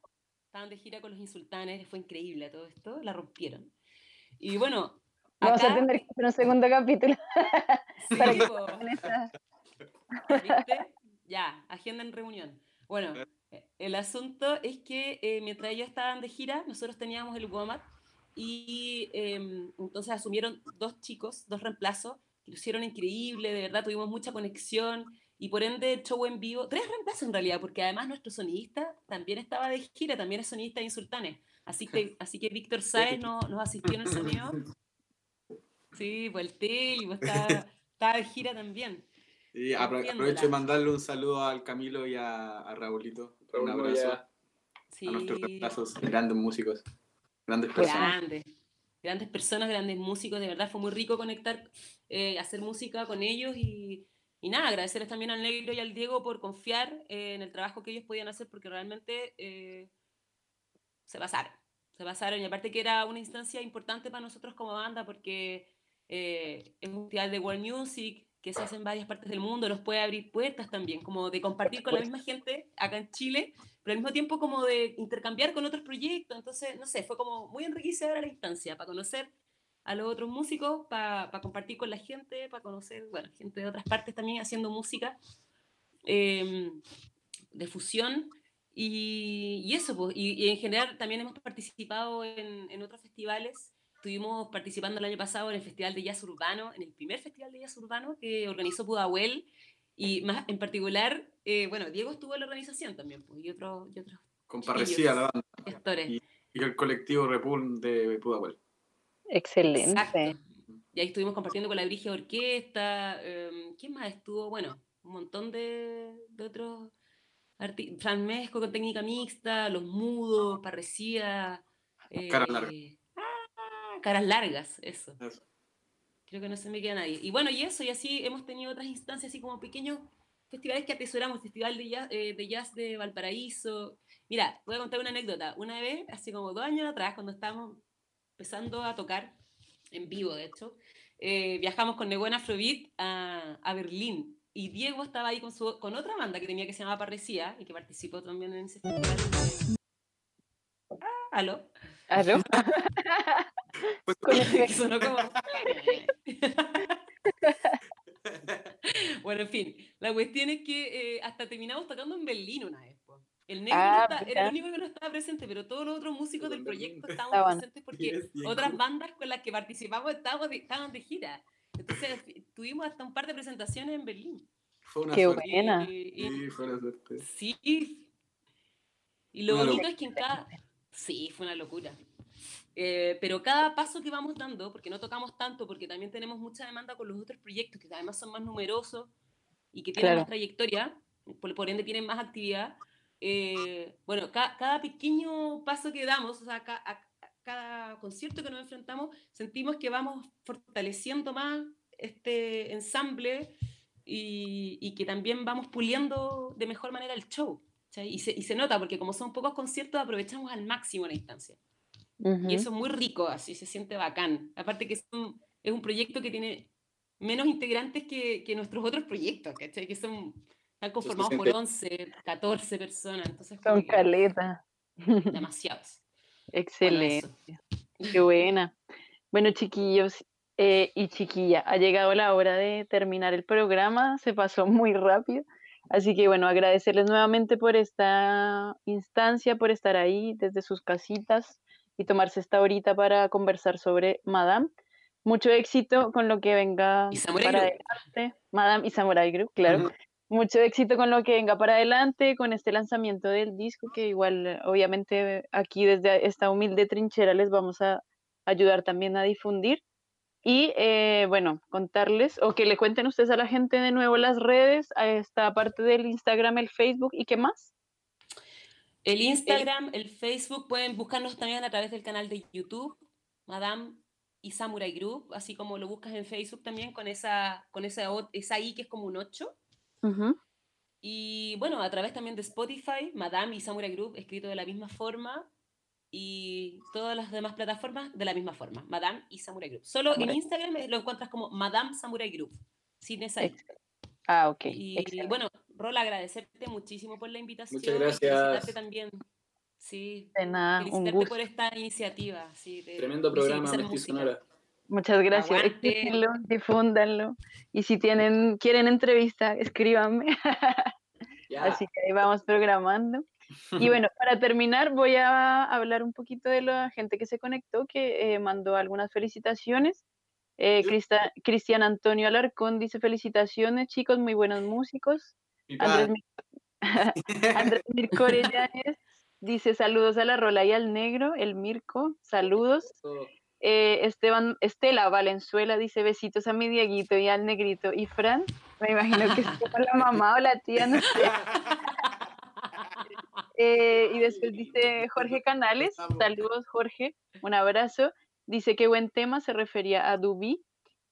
estaban de gira con los Insultanes, fue increíble todo esto, la rompieron. Y bueno, Vamos a tener que hacer un segundo capítulo sí, para que ¿viste? Ya, agenda en reunión. Bueno, eh, el asunto es que eh, mientras ellos estaban de gira, nosotros teníamos el WOMAT y eh, entonces asumieron dos chicos, dos reemplazos, que lo hicieron increíble, de verdad tuvimos mucha conexión y por ende el show en vivo, tres reemplazos en realidad, porque además nuestro sonidista también estaba de gira, también es sonidista de Insultanes, así que, así que Víctor Sáez no- nos asistió en el sonido. Sí, pues el Teli, pues estaba, estaba de gira también. Y aprovecho de mandarle un saludo al Camilo y a, a Raulito. un Raúl abrazo Moya. Sí. a nuestros reemplazos, grandes músicos, grandes personas. Grandes, grandes personas, grandes músicos, de verdad fue muy rico conectar, eh, hacer música con ellos y, y nada, agradecerles también al Negro y al Diego por confiar eh, en el trabajo que ellos podían hacer porque realmente eh, se pasaron. se pasaron. Y aparte que era una instancia importante para nosotros como banda porque eh, es un festival de world music que se hace en varias partes del mundo, nos puede abrir puertas también, como de compartir con la misma gente acá en Chile, pero al mismo tiempo como de intercambiar con otros proyectos. Entonces, no sé, fue como muy enriquecedora la instancia para conocer a los otros músicos, para, para compartir con la gente, para conocer, bueno, gente de otras partes también haciendo música eh, de fusión. Y, y eso, pues, y, y, en general también hemos participado en, en, otros festivales. Estuvimos participando el año pasado en el Festival de Jazz Urbano, en el primer Festival de Jazz Urbano que organizó Pudahuel. Y más en particular, eh, bueno, Diego estuvo en la organización también, pues, y otros. Y otros Comparecía la banda. Y, y, el colectivo Repul de Pudahuel. Excelente. Exacto. Y ahí estuvimos compartiendo con la Brigia Orquesta. Eh, ¿Quién más estuvo? Bueno, un montón de, de otros Fran Mesco con técnica mixta, Los Mudos, Parresía. Eh, caras largas. Ah, caras largas, eso. eso. Creo que no se me queda nadie. Y bueno, y eso, y así hemos tenido otras instancias, así como pequeños festivales que atesoramos, Festival de Jazz, eh, de, jazz de Valparaíso. Mira, voy a contar una anécdota. Una vez, hace como dos años atrás, cuando estábamos empezando a tocar, en vivo de hecho, eh, viajamos con Nebuena Afrobeat a, a Berlín y Diego estaba ahí con, su, con otra banda que tenía que se llamaba Parresía y que participó también en ese festival. Ah, ¿Aló? ¿Aló? pues, con el sonó como... bueno, en fin, la cuestión es que eh, hasta terminamos tocando en Berlín una vez. Po. El negro ah, no está, era el único que no estaba presente, pero todos los otros músicos del proyecto estaban presentes porque otras bandas con las que participamos estaban de, estaban de gira. Entonces tuvimos hasta un par de presentaciones en Berlín. Fue una Qué suerte. buena. Y, y, Sí, fue una suerte. sí. Y lo Una bonito locura. es que en cada... Sí, fue una locura. Eh, pero cada paso que vamos dando, porque no tocamos tanto, porque también tenemos mucha demanda con los otros proyectos, que además son más numerosos y que tienen Claro. más trayectoria, por, por ende tienen más actividad. eh, bueno, ca- cada pequeño paso que damos, o sea, ca- a- cada concierto que nos enfrentamos, sentimos que vamos fortaleciendo más este ensamble y, y que también vamos puliendo de mejor manera el show. ¿cachai? Y se, y se nota, porque como son pocos conciertos, aprovechamos al máximo la instancia. Y eso es muy rico, así se siente bacán. Aparte que es un, es un proyecto que tiene menos integrantes que, que nuestros otros proyectos, ¿cachai? Que son, están conformados por siente- 11, 14 personas, entonces Son como que caleta. demasiados. Excelente. Qué buena. Bueno, chiquillos eh, y chiquilla, ha llegado la hora de terminar el programa, se pasó muy rápido. Así que bueno, agradecerles nuevamente por esta instancia, por estar ahí desde sus casitas y tomarse esta horita para conversar sobre Madame. Mucho éxito con lo que venga para Group. adelante. Madame y Samurai Group, claro. Mucho éxito con lo que venga para adelante, con este lanzamiento del disco, que igual, obviamente, aquí desde esta humilde trinchera les vamos a ayudar también a difundir. Y eh, bueno, contarles, o que le cuenten ustedes a la gente de nuevo las redes, a esta parte del Instagram, el Facebook, ¿y qué más? El Instagram, el Facebook, pueden buscarnos también a través del canal de YouTube, Madame y Samurai Group, así como lo buscas en Facebook también con esa, con esa, esa I que es como un 8. Ujú. Y bueno, a través también de Spotify, Madame y Samurai Group, escrito de la misma forma, y todas las demás plataformas de la misma forma, Madame y Samurai Group. Solo en. Instagram lo encuentras como Madame Samurai Group, sin esa I. Ah, ok. Y excelente. bueno, Rola, agradecerte muchísimo por la invitación. Muchas y gracias. felicitarte también. Sí, De nada, un felicitarte gusto. por esta iniciativa. Sí, de Tremendo programa. Sonora. Muchas gracias. Escúchenlo, difúndanlo. Y si tienen, quieren entrevista, escríbanme. Ya. Así que ahí vamos programando. Y bueno, para terminar, voy a hablar un poquito de la gente que se conectó, que eh, mandó algunas felicitaciones. Eh, Cristian Antonio Alarcón dice felicitaciones, chicos, muy buenos músicos. Andrés, padre. Mir- Andrés Mirko Orellánez dice saludos a la Rola y al Negro, el Mirko, saludos. Eh, Esteban, Estela Valenzuela dice besitos a mi Dieguito y al Negrito. Y Fran, me imagino que es como la mamá o la tía, no sé. Eh, y después dice Jorge Canales, saludos Jorge, un abrazo. Dice que buen tema, se refería a Dubi.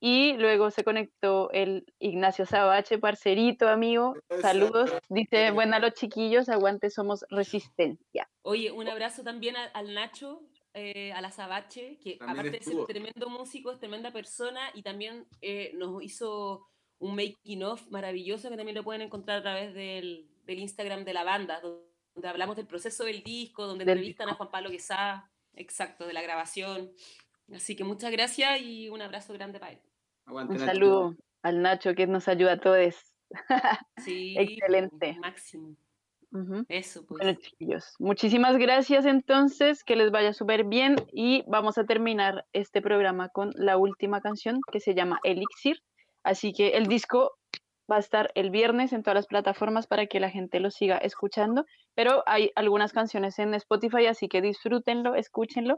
Y luego se conectó el Ignacio Sabache, parcerito, amigo. Saludos. Dice, buena los chiquillos, aguante, somos resistencia. Oye, un abrazo también a- al Nacho, eh, a la Sabache, que También aparte de ser estuvo. tremendo músico, es tremenda persona y también eh, nos hizo un making of maravilloso que también lo pueden encontrar a través del, del Instagram de la banda, donde hablamos del proceso del disco, donde Del entrevistan a Juan Pablo Quesada, exacto, de la grabación. Así que muchas gracias y un abrazo grande para él. Aguante, Un Nacho. saludo al Nacho que nos ayuda a todos. Sí, Excelente. Máximo. Eso, pues. Bueno, chiquillos, muchísimas gracias entonces, que les vaya súper bien y vamos a terminar este programa con la última canción que se llama Elixir. Así que el disco va a estar el viernes en todas las plataformas para que la gente lo siga escuchando, pero hay algunas canciones en Spotify, así que disfrútenlo, escúchenlo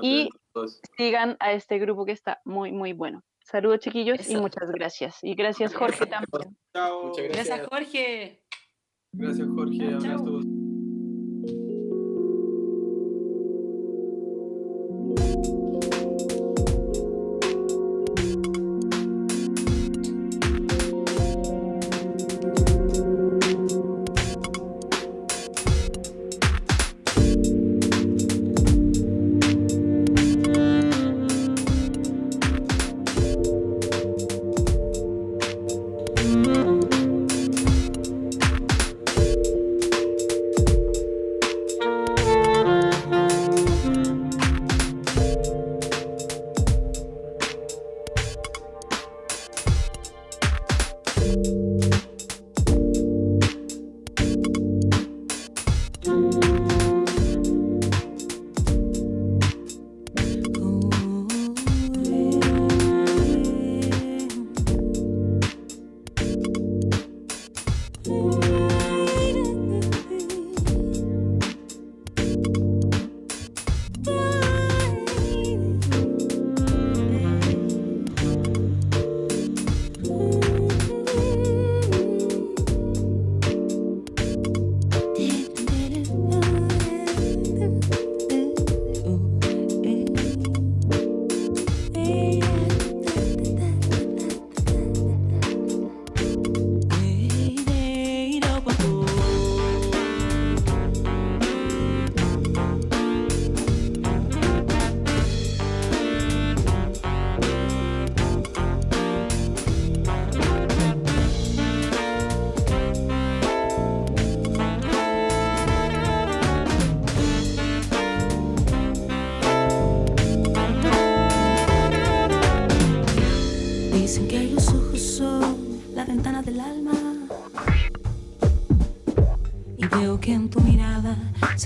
y Todos. sigan a este grupo que está muy, muy bueno. Saludos chiquillos y muchas gracias. Y gracias Jorge también. Chao. Muchas Gracias, Jorge. Gracias, Jorge. Chao.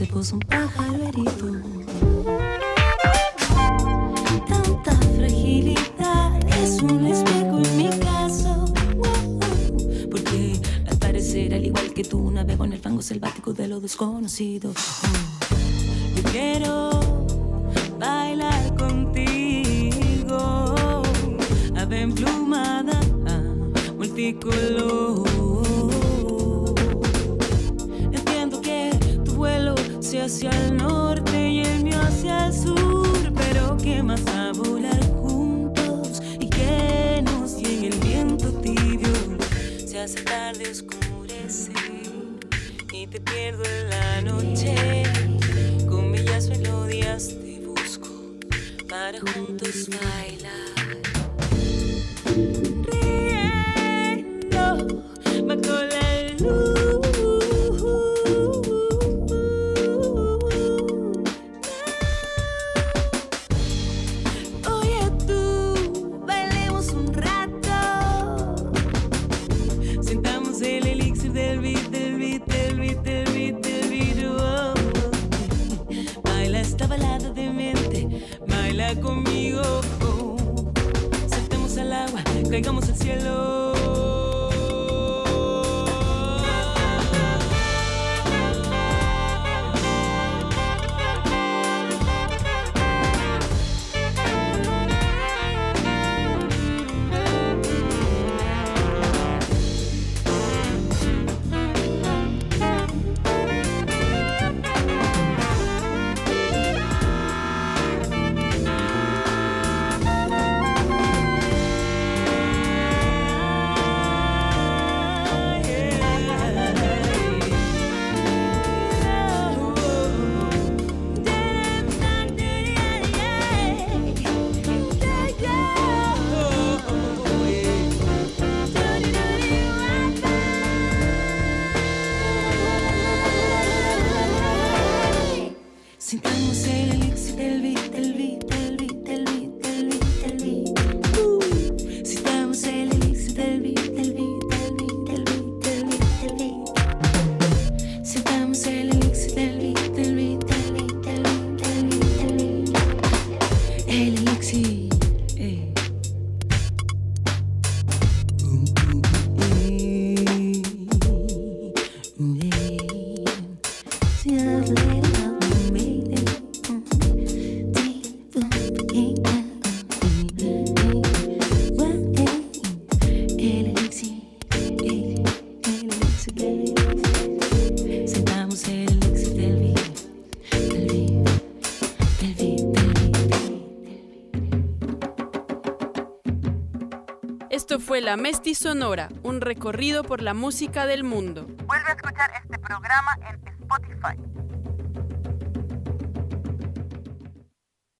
Se posa un pájaro herido. Tanta fragilidad es un espejo en mi caso. Porque al parecer, al igual que tú, navego en el fango selvático de lo desconocido. Conmigo. Saltemos al agua, caigamos al cielo. fue La Mesti Sonora, un recorrido por la música del mundo.